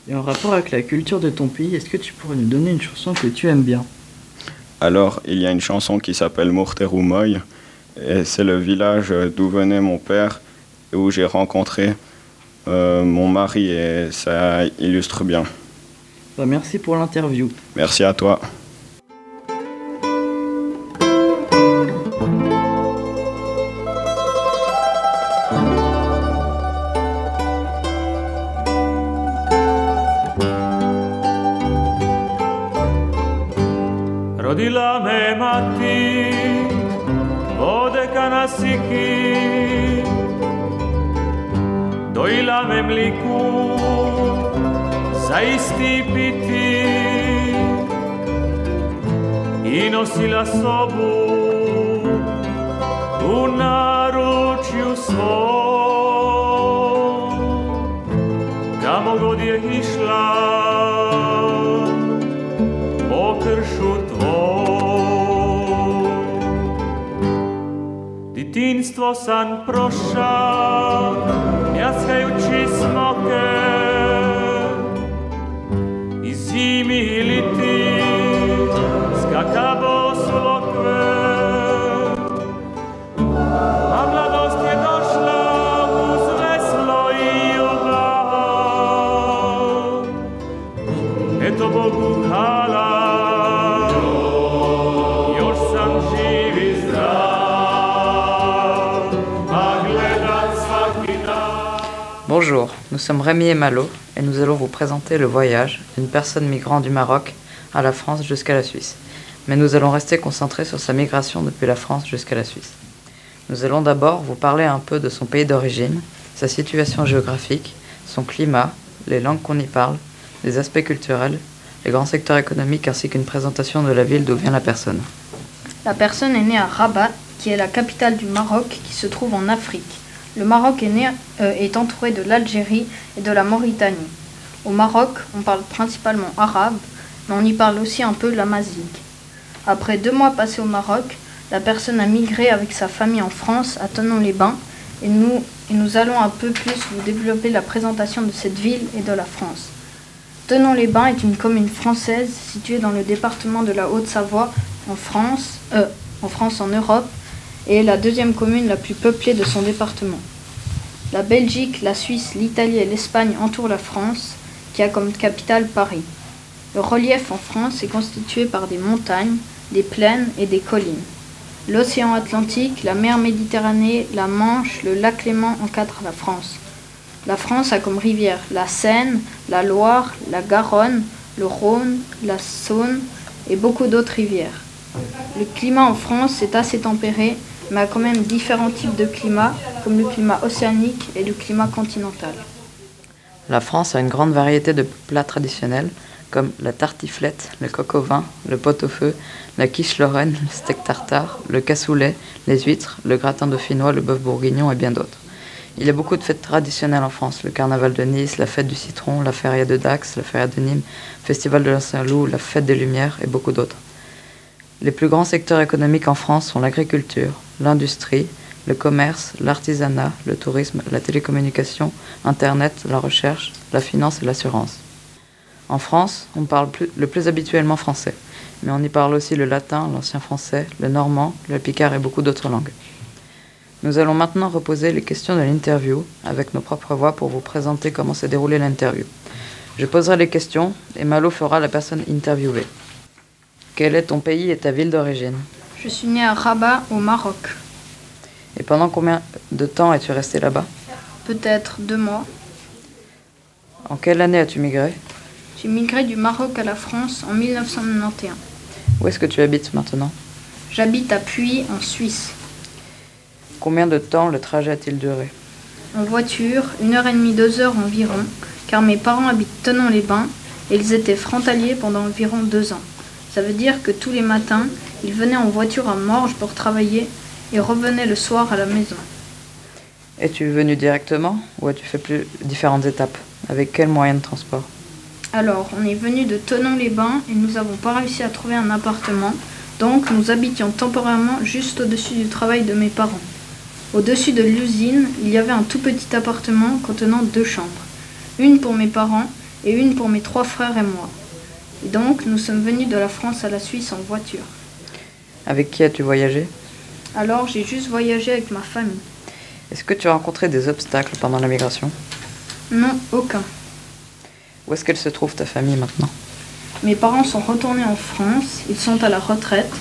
Et en rapport avec la culture de ton pays, est-ce que tu pourrais nous donner une chanson que tu aimes bien? Alors, il y a une chanson qui s'appelle Mourteroumoy, et c'est le village d'où venait mon père où j'ai rencontré euh, mon mari, et ça illustre bien. Bah, merci pour l'interview. Merci à toi. Rodila me mati Vode kanasiki mliku Za isti piti. I nosila sobu U naručju svom. Kamo god je išla Po kršu tvoj Ditinstvo sam proša pljaskajući smoke. I zimi ili ti nous sommes Rémi et Malo et nous allons vous présenter le voyage d'une personne migrant du Maroc à la France jusqu'à la Suisse. Mais nous allons rester concentrés sur sa migration depuis la France jusqu'à la Suisse. Nous allons d'abord vous parler un peu de son pays d'origine, sa situation géographique, son climat, les langues qu'on y parle, les aspects culturels, les grands secteurs économiques ainsi qu'une présentation de la ville d'où vient la personne. La personne est née à Rabat, qui est la capitale du Maroc, qui se trouve en Afrique. Le Maroc euh, est entouré de l'Algérie et de la Mauritanie. Au Maroc, on parle principalement arabe, mais on y parle aussi un peu l'amazique. Après deux mois passés au Maroc, la personne a migré avec sa famille en France, à Tonon-les-Bains, et nous, allons un peu plus vous développer la présentation de cette ville et de la France. Tonon-les-Bains est une commune française située dans le département de la Haute-Savoie, en France, euh, en France, en Europe, et est la deuxième commune la plus peuplée de son département. La Belgique, la Suisse, l'Italie et l'Espagne entourent la France, qui a comme capitale Paris. Le relief en France est constitué par des montagnes, des plaines et des collines. L'océan Atlantique, la mer Méditerranée, la Manche, le lac Léman encadrent la France. La France a comme rivières la Seine, la Loire, la Garonne, le Rhône, la Saône et beaucoup d'autres rivières. Le climat en France est assez tempéré, mais a quand même différents types de climats, comme le climat océanique et le climat continental. La France a une grande variété de plats traditionnels comme la tartiflette, le coq au vin, le pot-au-feu, la quiche lorraine, le steak tartare, le cassoulet, les huîtres, le gratin dauphinois, le bœuf bourguignon et bien d'autres. Il y a beaucoup de fêtes traditionnelles en France, le carnaval de Nice, la fête du citron, la feria de Dax, la feria de Nîmes, le festival de l'Ancien Loup, la fête des Lumières et beaucoup d'autres. Les plus grands secteurs économiques en France sont l'agriculture, l'industrie, le commerce, l'artisanat, le tourisme, la télécommunication, Internet, la recherche, la finance et l'assurance. En France, on parle le plus habituellement français, mais on y parle aussi le latin, l'ancien français, le normand, le picard et beaucoup d'autres langues. Nous allons maintenant reposer les questions de l'interview avec nos propres voix pour vous présenter comment s'est déroulée l'interview. Je poserai les questions et Malo fera la personne interviewée. Quel est ton pays et ta ville d'origine? Je suis née à Rabat, au Maroc. Et pendant combien de temps es-tu resté là-bas? Peut-être deux mois. En quelle année as-tu migré? J'ai migré du Maroc à la France en 1991. Où est-ce que tu habites maintenant? J'habite à Puy, en Suisse. Combien de temps le trajet a-t-il duré? En voiture, une heure et demie, deux heures environ, car mes parents habitent Tenon-les-Bains et ils étaient frontaliers pendant environ deux ans. Ça veut dire que tous les matins, ils venaient en voiture à Morges pour travailler et revenaient le soir à la maison. Es-tu venu directement ou as-tu fait plus différentes étapes? Avec quel moyen de transport? Alors, on est venu de Tenon-les-Bains et nous n'avons pas réussi à trouver un appartement, donc nous habitions temporairement juste au-dessus du travail de mes parents. Au-dessus de l'usine, il y avait un tout petit appartement contenant deux chambres, une pour mes parents et une pour mes trois frères et moi. Et donc, nous sommes venus de la France à la Suisse en voiture. Avec qui as-tu voyagé? Alors, j'ai juste voyagé avec ma famille. Est-ce que tu as rencontré des obstacles pendant la migration? Non, aucun. Où est-ce qu'elle se trouve ta famille maintenant? Mes parents sont retournés en France, ils sont à la retraite.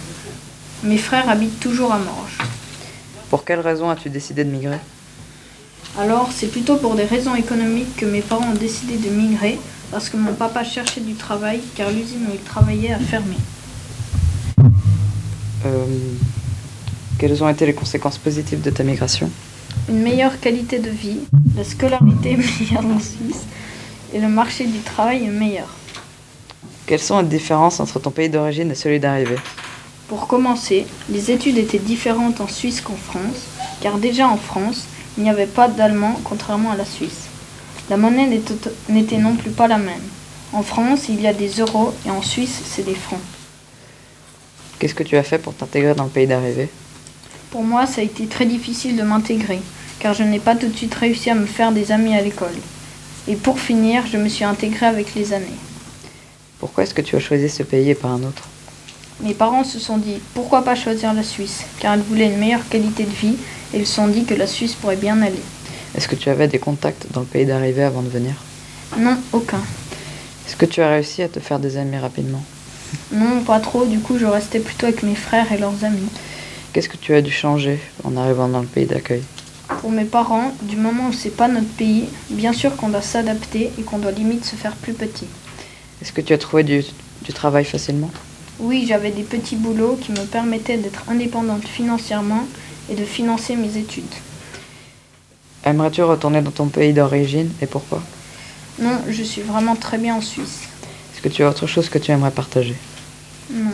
Mes frères habitent toujours à Morges. Pour quelle raison as-tu décidé de migrer? Alors, c'est plutôt pour des raisons économiques que mes parents ont décidé de migrer, parce que mon papa cherchait du travail, car l'usine où il travaillait a fermé. Euh, quelles ont été les conséquences positives de ta migration Une meilleure qualité de vie, la scolarité est (laughs) meilleure en Suisse, et le marché du travail est meilleur. Quelles sont les différences entre ton pays d'origine et celui d'arrivée Pour commencer, les études étaient différentes en Suisse qu'en France, car déjà en France, il n'y avait pas d'allemand contrairement à la Suisse. La monnaie n'était- n'était non plus pas la même. En France, il y a des euros et en Suisse, c'est des francs. Qu'est-ce que tu as fait pour t'intégrer dans le pays d'arrivée? Pour moi, ça a été très difficile de m'intégrer, car je n'ai pas tout de suite réussi à me faire des amis à l'école. Et pour finir, je me suis intégrée avec les années. Pourquoi est-ce que tu as choisi ce pays et pas un autre? Mes parents se sont dit pourquoi pas choisir la Suisse, car ils voulaient une meilleure qualité de vie et ils se sont dit que la Suisse pourrait bien aller. Est-ce que tu avais des contacts dans le pays d'arrivée avant de venir? Non, aucun. Est-ce que tu as réussi à te faire des amis rapidement? Non, pas trop, du coup je restais plutôt avec mes frères et leurs amis. Qu'est-ce que tu as dû changer en arrivant dans le pays d'accueil? Pour mes parents, du moment où c'est pas notre pays, bien sûr qu'on doit s'adapter et qu'on doit limite se faire plus petit. Est-ce que tu as trouvé du, du travail facilement? Oui, j'avais des petits boulots qui me permettaient d'être indépendante financièrement et de financer mes études. Aimerais-tu retourner dans ton pays d'origine et pourquoi? Non, je suis vraiment très bien en Suisse. Que tu as autre chose que tu aimerais partager Non.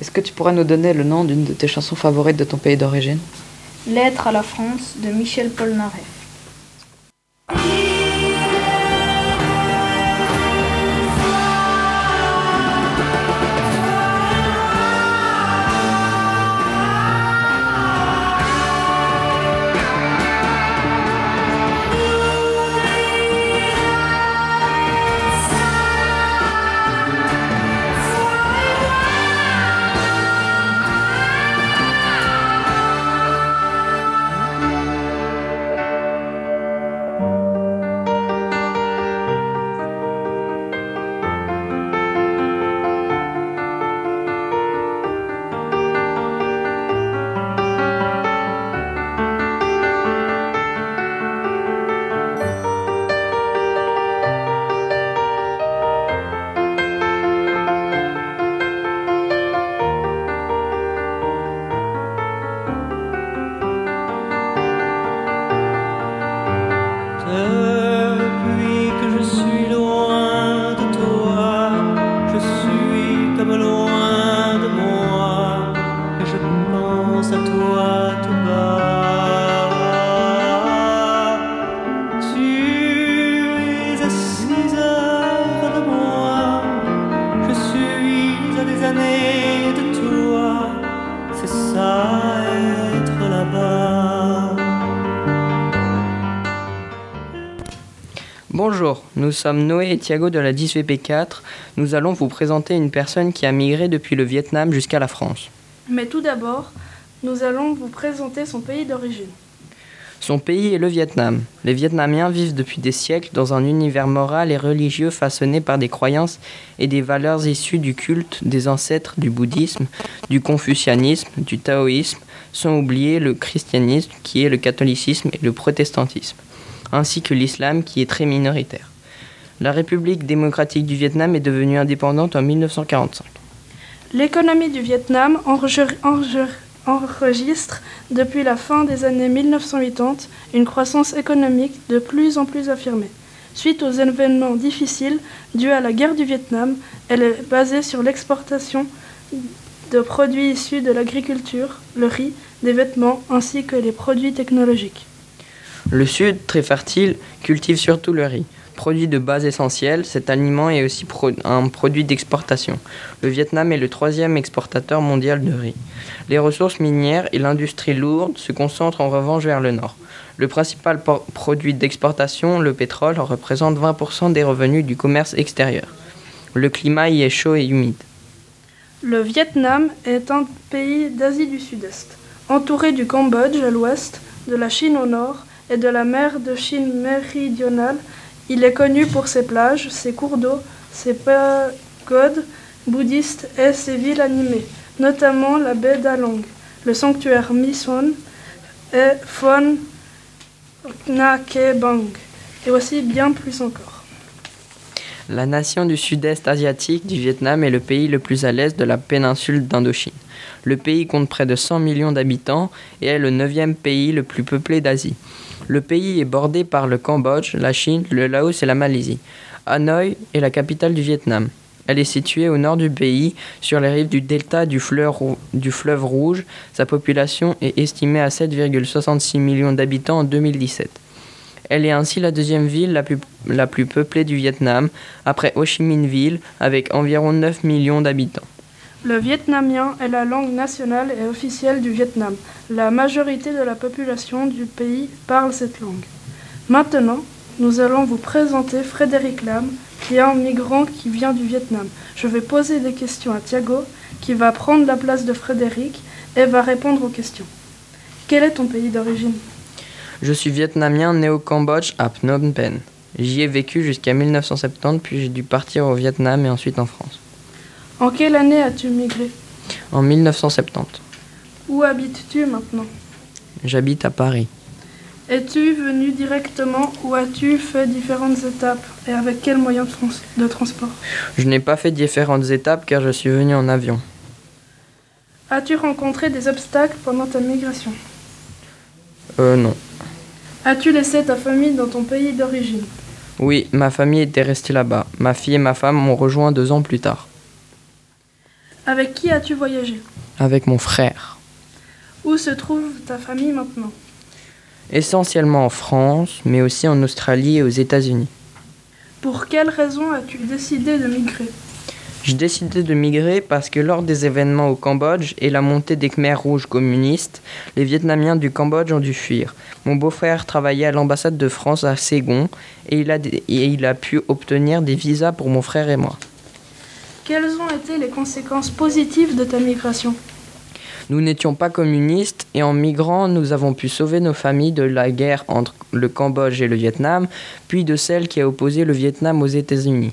Est-ce que tu pourrais nous donner le nom d'une de tes chansons favorites de ton pays d'origine? Lettre à la France de Michel Polnareff. Nous sommes Noé et Thiago de la 10VP4. Nous allons vous présenter une personne qui a migré depuis le Vietnam jusqu'à la France. Mais tout d'abord, nous allons vous présenter son pays d'origine. Son pays est le Vietnam. Les Vietnamiens vivent depuis des siècles dans un univers moral et religieux façonné par des croyances et des valeurs issues du culte des ancêtres du bouddhisme, du confucianisme, du taoïsme, sans oublier le christianisme qui est le catholicisme et le protestantisme, ainsi que l'islam qui est très minoritaire. La République démocratique du Vietnam est devenue indépendante en 1945. L'économie du Vietnam enregistre, depuis la fin des années 1980 une croissance économique de plus en plus affirmée. Suite aux événements difficiles dus à la guerre du Vietnam, elle est basée sur l'exportation de produits issus de l'agriculture, le riz, des vêtements ainsi que les produits technologiques. Le sud, très fertile, cultive surtout le riz. Produit de base essentielle, cet aliment est aussi un produit d'exportation. Le Vietnam est le troisième exportateur mondial de riz. Les ressources minières et l'industrie lourde se concentrent en revanche vers le nord. Le principal produit d'exportation, le pétrole, représente 20% des revenus du commerce extérieur. Le climat y est chaud et humide. Le Vietnam est un pays d'Asie du Sud-Est, entouré du Cambodge à l'ouest, de la Chine au nord et de la mer de Chine méridionale. Il est connu pour ses plages, ses cours d'eau, ses pagodes bouddhistes et ses villes animées, notamment la baie d'Along, le sanctuaire Mison et Phon Nha Ke Bang, et aussi bien plus encore. La nation du sud-est asiatique du Vietnam est le pays le plus à l'est de la péninsule d'Indochine. Le pays compte près de 100 millions d'habitants et est le neuvième pays le plus peuplé d'Asie. Le pays est bordé par le Cambodge, la Chine, le Laos et la Malaisie. Hanoï est la capitale du Vietnam. Elle est située au nord du pays, sur les rives du delta du fleuve, du fleuve Rouge. Sa population est estimée à 7,66 millions d'habitants en 2017. Elle est ainsi la deuxième ville la plus, peuplée du Vietnam, après Ho Chi Minh Ville, avec environ 9 millions d'habitants. Le vietnamien est la langue nationale et officielle du Vietnam. La majorité de la population du pays parle cette langue. Maintenant, nous allons vous présenter Frédéric Lam, qui est un migrant qui vient du Vietnam. Je vais poser des questions à Thiago, qui va prendre la place de Frédéric et va répondre aux questions. Quel est ton pays d'origine? Je suis vietnamien né au Cambodge à Phnom Penh. J'y ai vécu jusqu'à 1970, puis j'ai dû partir au Vietnam et ensuite en France. En quelle année as-tu migré? En 1970, Où habites-tu maintenant? J'habite à Paris. Es-tu venu directement ou as-tu fait différentes étapes Et avec quels moyens de, trans- de transport? Je n'ai pas fait différentes étapes car je suis venu en avion. As-tu rencontré des obstacles pendant ta migration? Euh non. As-tu laissé ta famille dans ton pays d'origine? Oui, ma famille était restée là-bas. Ma fille et ma femme m'ont rejoint deux ans plus tard, Avec qui as-tu voyagé? Avec mon frère. Où se trouve ta famille maintenant? Essentiellement en France, mais aussi en Australie et aux États-Unis. Pour quelles raisons as-tu décidé de migrer? J'ai décidé de migrer parce que lors des événements au Cambodge et la montée des Khmers rouges communistes, les Vietnamiens du Cambodge ont dû fuir. Mon beau-frère travaillait à l'ambassade de France à Saigon et il, a des- et il a pu obtenir des visas pour mon frère et moi. Quelles ont été les conséquences positives de ta migration? Nous n'étions pas communistes et en migrant, nous avons pu sauver nos familles de la guerre entre le Cambodge et le Vietnam, puis de celle qui a opposé le Vietnam aux États-Unis.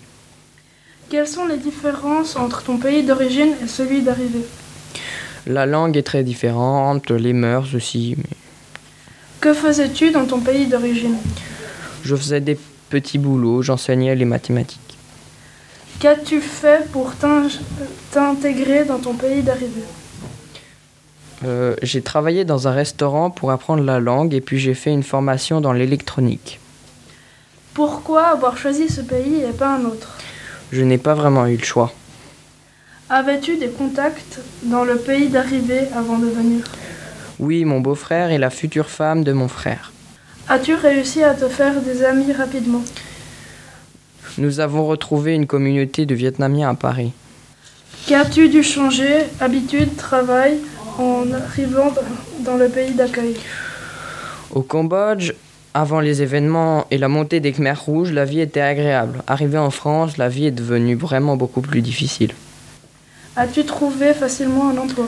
Quelles sont les différences entre ton pays d'origine et celui d'arrivée? La langue est très différente, les mœurs aussi. mais Que faisais-tu dans ton pays d'origine? Je faisais des petits boulots, j'enseignais les mathématiques. Qu'as-tu fait pour t'in- t'intégrer dans ton pays d'arrivée? Euh, j'ai travaillé dans un restaurant pour apprendre la langue et puis j'ai fait une formation dans l'électronique. Pourquoi avoir choisi ce pays et pas un autre? Je n'ai pas vraiment eu le choix. Avais-tu des contacts dans le pays d'arrivée avant de venir? Oui, mon beau-frère est la future femme de mon frère. As-tu réussi à te faire des amis rapidement? Nous avons retrouvé une communauté de Vietnamiens à Paris. Qu'as-tu dû changer, habitude, travail, en arrivant dans le pays d'accueil? Au Cambodge, avant les événements et la montée des Khmers rouges, la vie était agréable. Arrivé en France, la vie est devenue vraiment beaucoup plus difficile. As-tu trouvé facilement un emploi?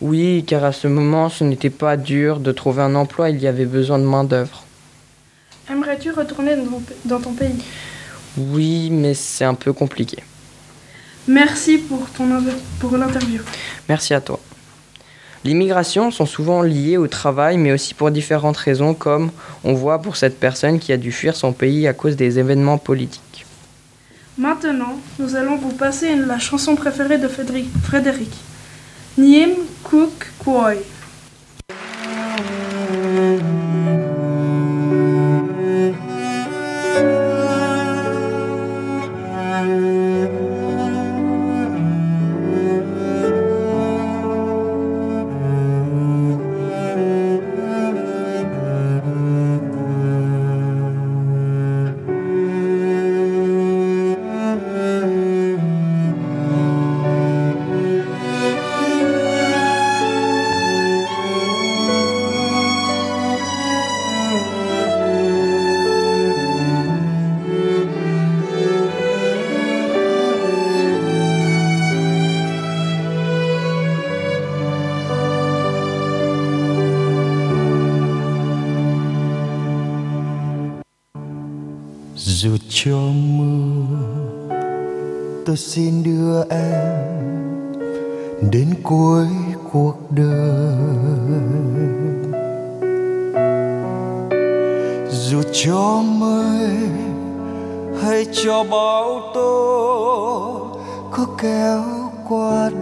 Oui, car à ce moment, ce n'était pas dur de trouver un emploi, il y avait besoin de main-d'œuvre. Aimerais-tu retourner dans ton, pays? Oui, mais c'est un peu compliqué. Merci pour, ton pour l'interview. Merci à toi. Les migrations sont souvent liées au travail, mais aussi pour différentes raisons, comme on voit pour cette personne qui a dû fuir son pays à cause des événements politiques. Maintenant, nous allons vous passer la chanson préférée de Frédéric. Frédéric. Niem Cook Koi.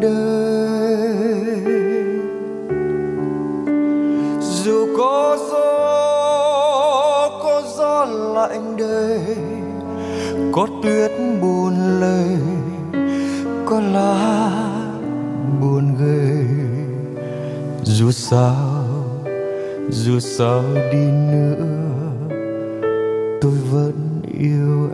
Đời. Dù có gió có gió lạnh đời có tuyết buồn lời, có lá buồn gầy. Dù sao dù sao đi nữa, tôi vẫn yêu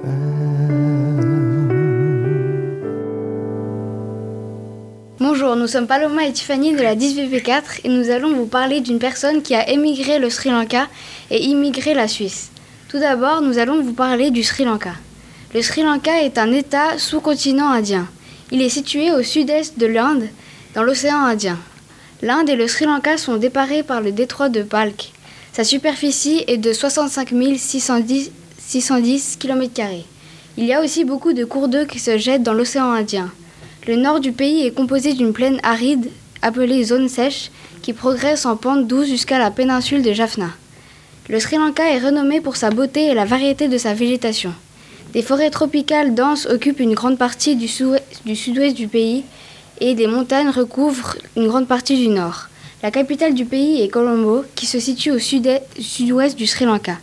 Bonjour, nous sommes Paloma et Tiffany de la 10VP4 et nous allons vous parler d'une personne qui a émigré le Sri Lanka et immigré la Suisse. Tout d'abord, nous allons vous parler du Sri Lanka. Le Sri Lanka est un État sous-continent indien. Il est situé au sud-est de l'Inde, dans l'océan Indien. L'Inde et le Sri Lanka sont déparés par le détroit de Palk. Sa superficie est de 65 610, 610 km. Il y a aussi beaucoup de cours d'eau qui se jettent dans l'océan Indien. Le nord du pays est composé d'une plaine aride appelée zone sèche qui progresse en pente douce jusqu'à la péninsule de Jaffna. Le Sri Lanka est renommé pour sa beauté et la variété de sa végétation. Des forêts tropicales denses occupent une grande partie du sud-ouest du pays et des montagnes recouvrent une grande partie du nord. La capitale du pays est Colombo, qui se situe au sud-ouest du Sri Lanka.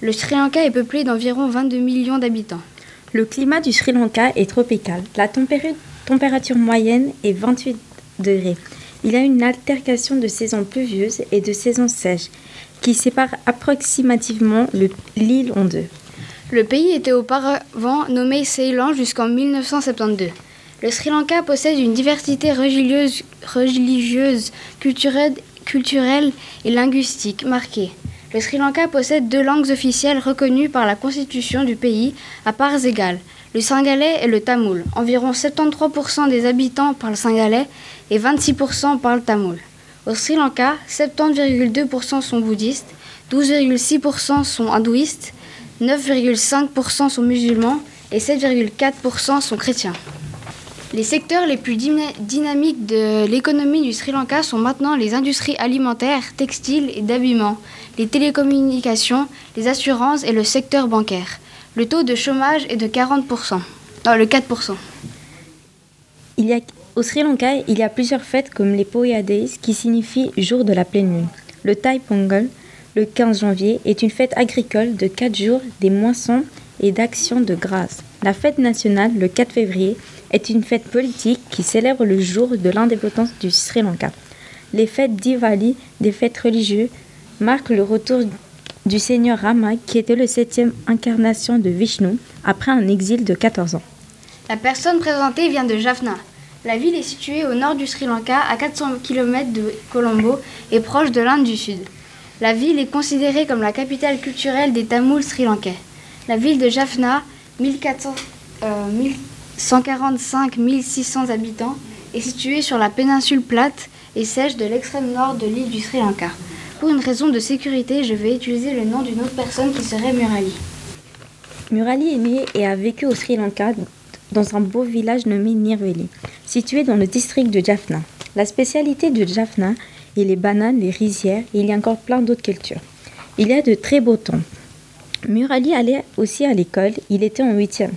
Le Sri Lanka est peuplé d'environ 22 millions d'habitants. Le climat du Sri Lanka est tropical. La température moyenne est 28 degrés. Il y a une altercation de saisons pluvieuses et de saisons sèches qui séparent approximativement l'île en deux. Le pays était auparavant nommé Ceylan jusqu'en 1972. Le Sri Lanka possède une diversité religieuse, culturelle et linguistique marquée. Le Sri Lanka possède deux langues officielles reconnues par la constitution du pays à parts égales, le singalais et le tamoul. Environ 73% des habitants parlent singalais et 26% parlent tamoul. Au Sri Lanka, 70,2% sont bouddhistes, 12,6% sont hindouistes, 9,5% sont musulmans et 7,4% sont chrétiens. Les secteurs les plus dynamiques de l'économie du Sri Lanka sont maintenant les industries alimentaires, textiles et d'habillement, les télécommunications, les assurances et le secteur bancaire. Le taux de chômage est de 40%. Non, le 4%. Il y a, au Sri Lanka, il y a plusieurs fêtes comme les Poya qui signifient jour de la pleine lune. Le Thai Pongal, le 15 janvier, est une fête agricole de 4 jours des moissons et d'actions de grâce. La fête nationale, le 4 février, est une fête politique qui célèbre le jour de l'indépendance du Sri Lanka. Les fêtes Diwali, des fêtes religieuses, marquent le retour du seigneur Rama, qui était le septième incarnation de Vishnu, après un exil de 14 ans. La personne présentée vient de Jaffna. La ville est située au nord du Sri Lanka, à 400 km de Colombo et proche de l'Inde du Sud. La ville est considérée comme la capitale culturelle des Tamouls sri-lankais. La ville de Jaffna, 1400, 145 600 habitants, est située sur la péninsule plate et sèche de l'extrême nord de l'île du Sri Lanka. Pour une raison de sécurité, je vais utiliser le nom d'une autre personne qui serait Murali. Murali est né et a vécu au Sri Lanka dans un beau village nommé Nirveli, situé dans le district de Jaffna. La spécialité de Jaffna est les bananes, les rizières et il y a encore plein d'autres cultures. Il y a de très beaux temps. Murali allait aussi à l'école, il était en huitième.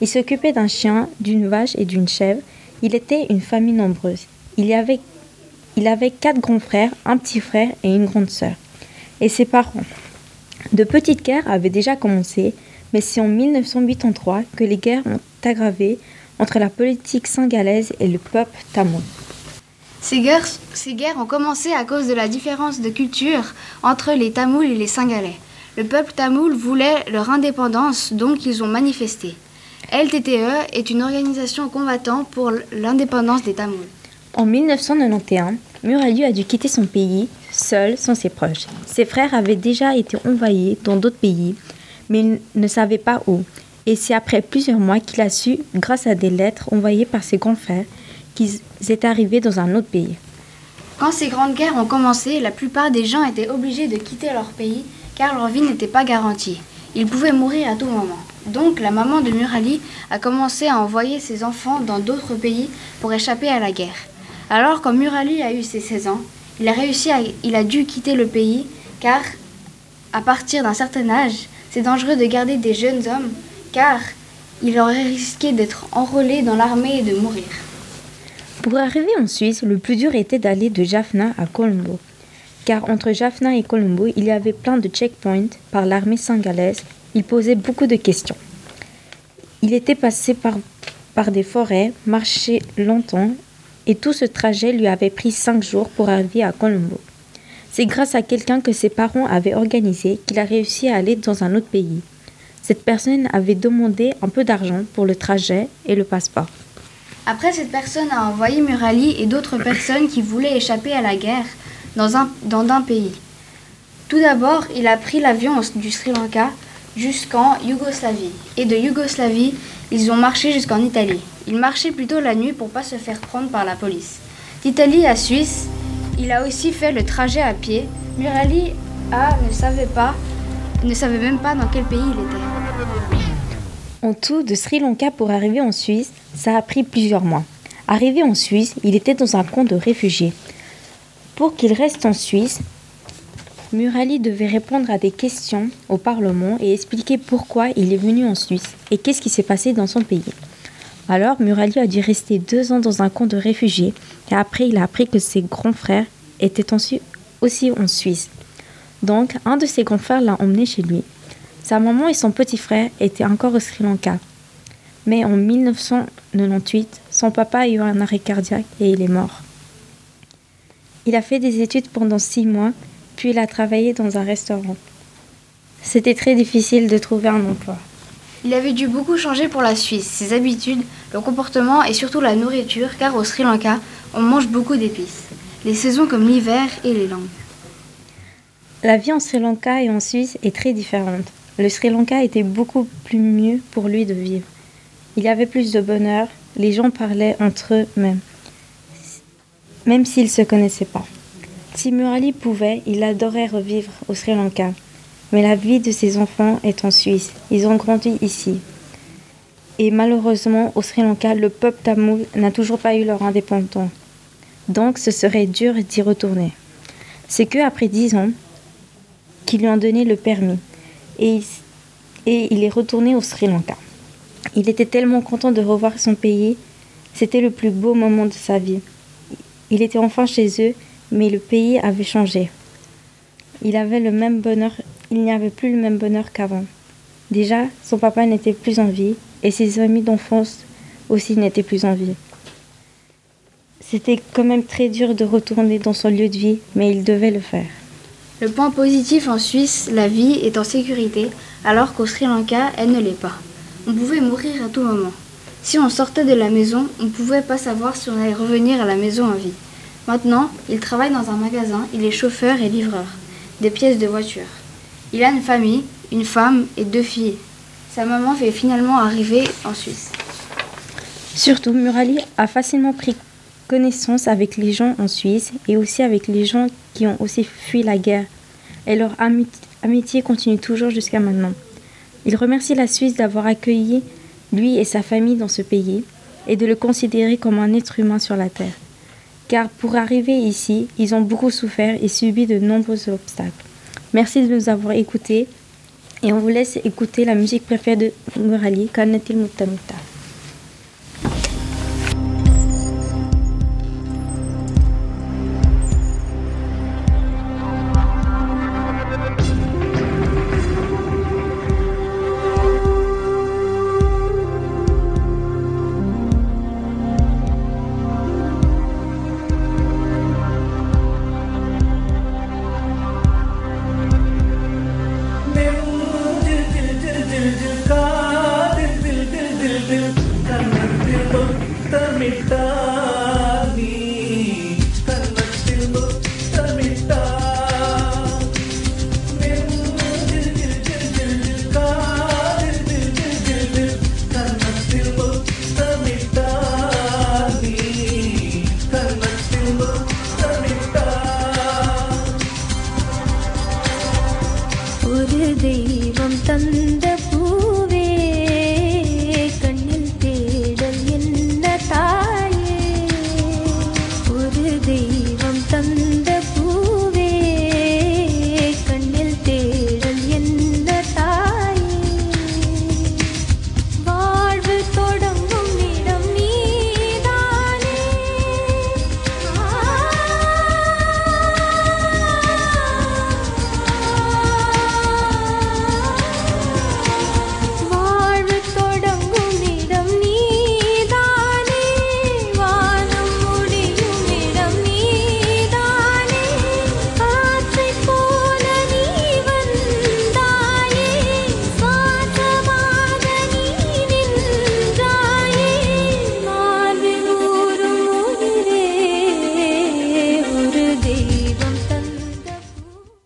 Il s'occupait d'un chien, d'une vache et d'une chèvre. Il était une famille nombreuse. Il y avait, il avait quatre grands frères, un petit frère et une grande sœur. Et ses parents. De petites guerres avaient déjà commencé, mais c'est en 1983 que les guerres ont aggravé entre la politique singalaise et le peuple tamoul. Ces guerres, ont commencé à cause de la différence de culture entre les Tamouls et les Singalais. Le peuple tamoul voulait leur indépendance, donc ils ont manifesté. LTTE est une organisation combattant pour l'indépendance des Tamouls. En 1991, Murali a dû quitter son pays, seul, sans ses proches. Ses frères avaient déjà été envahis dans d'autres pays, mais il ne savait pas où. Et c'est après plusieurs mois qu'il a su, grâce à des lettres envoyées par ses grands frères, qu'ils étaient arrivés dans un autre pays. Quand ces grandes guerres ont commencé, la plupart des gens étaient obligés de quitter leur pays car leur vie n'était pas garantie. Ils pouvaient mourir à tout moment. Donc la maman de Murali a commencé à envoyer ses enfants dans d'autres pays pour échapper à la guerre. Alors quand Murali a eu ses 16 ans, il a dû quitter le pays car à partir d'un certain âge, c'est dangereux de garder des jeunes hommes car il aurait risqué d'être enrôlé dans l'armée et de mourir. Pour arriver en Suisse, le plus dur était d'aller de Jaffna à Colombo. Car entre Jaffna et Colombo, il y avait plein de checkpoints par l'armée singalaise. Il posait beaucoup de questions. Il était passé par, par des forêts, marché longtemps, et tout ce trajet lui avait pris cinq jours pour arriver à Colombo. C'est grâce à quelqu'un que ses parents avaient organisé qu'il a réussi à aller dans un autre pays. Cette personne avait demandé un peu d'argent pour le trajet et le passeport. Après, cette personne a envoyé Murali et d'autres personnes qui voulaient échapper à la guerre dans un, dans un pays. Tout d'abord, il a pris l'avion du Sri Lanka jusqu'en Yougoslavie. Et de Yougoslavie, ils ont marché jusqu'en Italie. Ils marchaient plutôt la nuit pour pas se faire prendre par la police. D'Italie à Suisse, il a aussi fait le trajet à pied. Murali a, ne savait pas, ne savait même pas dans quel pays il était. En tout, de Sri Lanka pour arriver en Suisse, ça a pris plusieurs mois. Arrivé en Suisse, il était dans un camp de réfugiés. Pour qu'il reste en Suisse, Murali devait répondre à des questions au Parlement et expliquer pourquoi il est venu en Suisse et qu'est-ce qui s'est passé dans son pays. Alors Murali a dû rester deux ans dans un camp de réfugiés et après il a appris que ses grands frères étaient aussi en Suisse. Donc un de ses grands frères l'a emmené chez lui. Sa maman et son petit frère étaient encore au Sri Lanka. Mais en 1998, son papa a eu un arrêt cardiaque et il est mort. Il a fait des études pendant six mois, puis il a travaillé dans un restaurant. C'était très difficile de trouver un emploi. Il avait dû beaucoup changer pour la Suisse, ses habitudes, le comportement et surtout la nourriture, car au Sri Lanka, on mange beaucoup d'épices. Les saisons comme l'hiver et les langues. La vie en Sri Lanka et en Suisse est très différente. Le Sri Lanka était beaucoup plus mieux pour lui de vivre. Il y avait plus de bonheur, les gens parlaient entre eux même, même s'ils ne se connaissaient pas. Si Murali pouvait, il adorait revivre au Sri Lanka. Mais la vie de ses enfants est en Suisse. Ils ont grandi ici. Et malheureusement, au Sri Lanka, le peuple tamoul n'a toujours pas eu leur indépendance. Donc ce serait dur d'y retourner. C'est que après dix ans qu'ils lui ont donné le permis. Et, et il est retourné au Sri Lanka. Il était tellement content de revoir son pays. C'était le plus beau moment de sa vie. Il était enfin chez eux, mais le pays avait changé. Il avait le même bonheur, il n'y avait plus le même bonheur qu'avant. Déjà, son papa n'était plus en vie et ses amis d'enfance aussi n'étaient plus en vie. C'était quand même très dur de retourner dans son lieu de vie, mais il devait le faire. Le point positif en Suisse, la vie est en sécurité, alors qu'au Sri Lanka, elle ne l'est pas. On pouvait mourir à tout moment. Si on sortait de la maison, on ne pouvait pas savoir si on allait revenir à la maison en vie. Maintenant, il travaille dans un magasin, il est chauffeur et livreur, des pièces de voiture. Il a une famille, une femme et deux filles. Sa maman fait finalement arriver en Suisse. Surtout, Murali a facilement pris connaissance avec les gens en Suisse et aussi avec les gens qui ont aussi fui la guerre. Et leur ami amitié continue toujours jusqu'à maintenant. Il remercie la Suisse d'avoir accueilli lui et sa famille dans ce pays et de le considérer comme un être humain sur la terre. Car pour arriver ici, ils ont beaucoup souffert et subi de nombreux obstacles. Merci de nous avoir écoutés et on vous laisse écouter la musique préférée de Murali, Kanatil Mutamuta.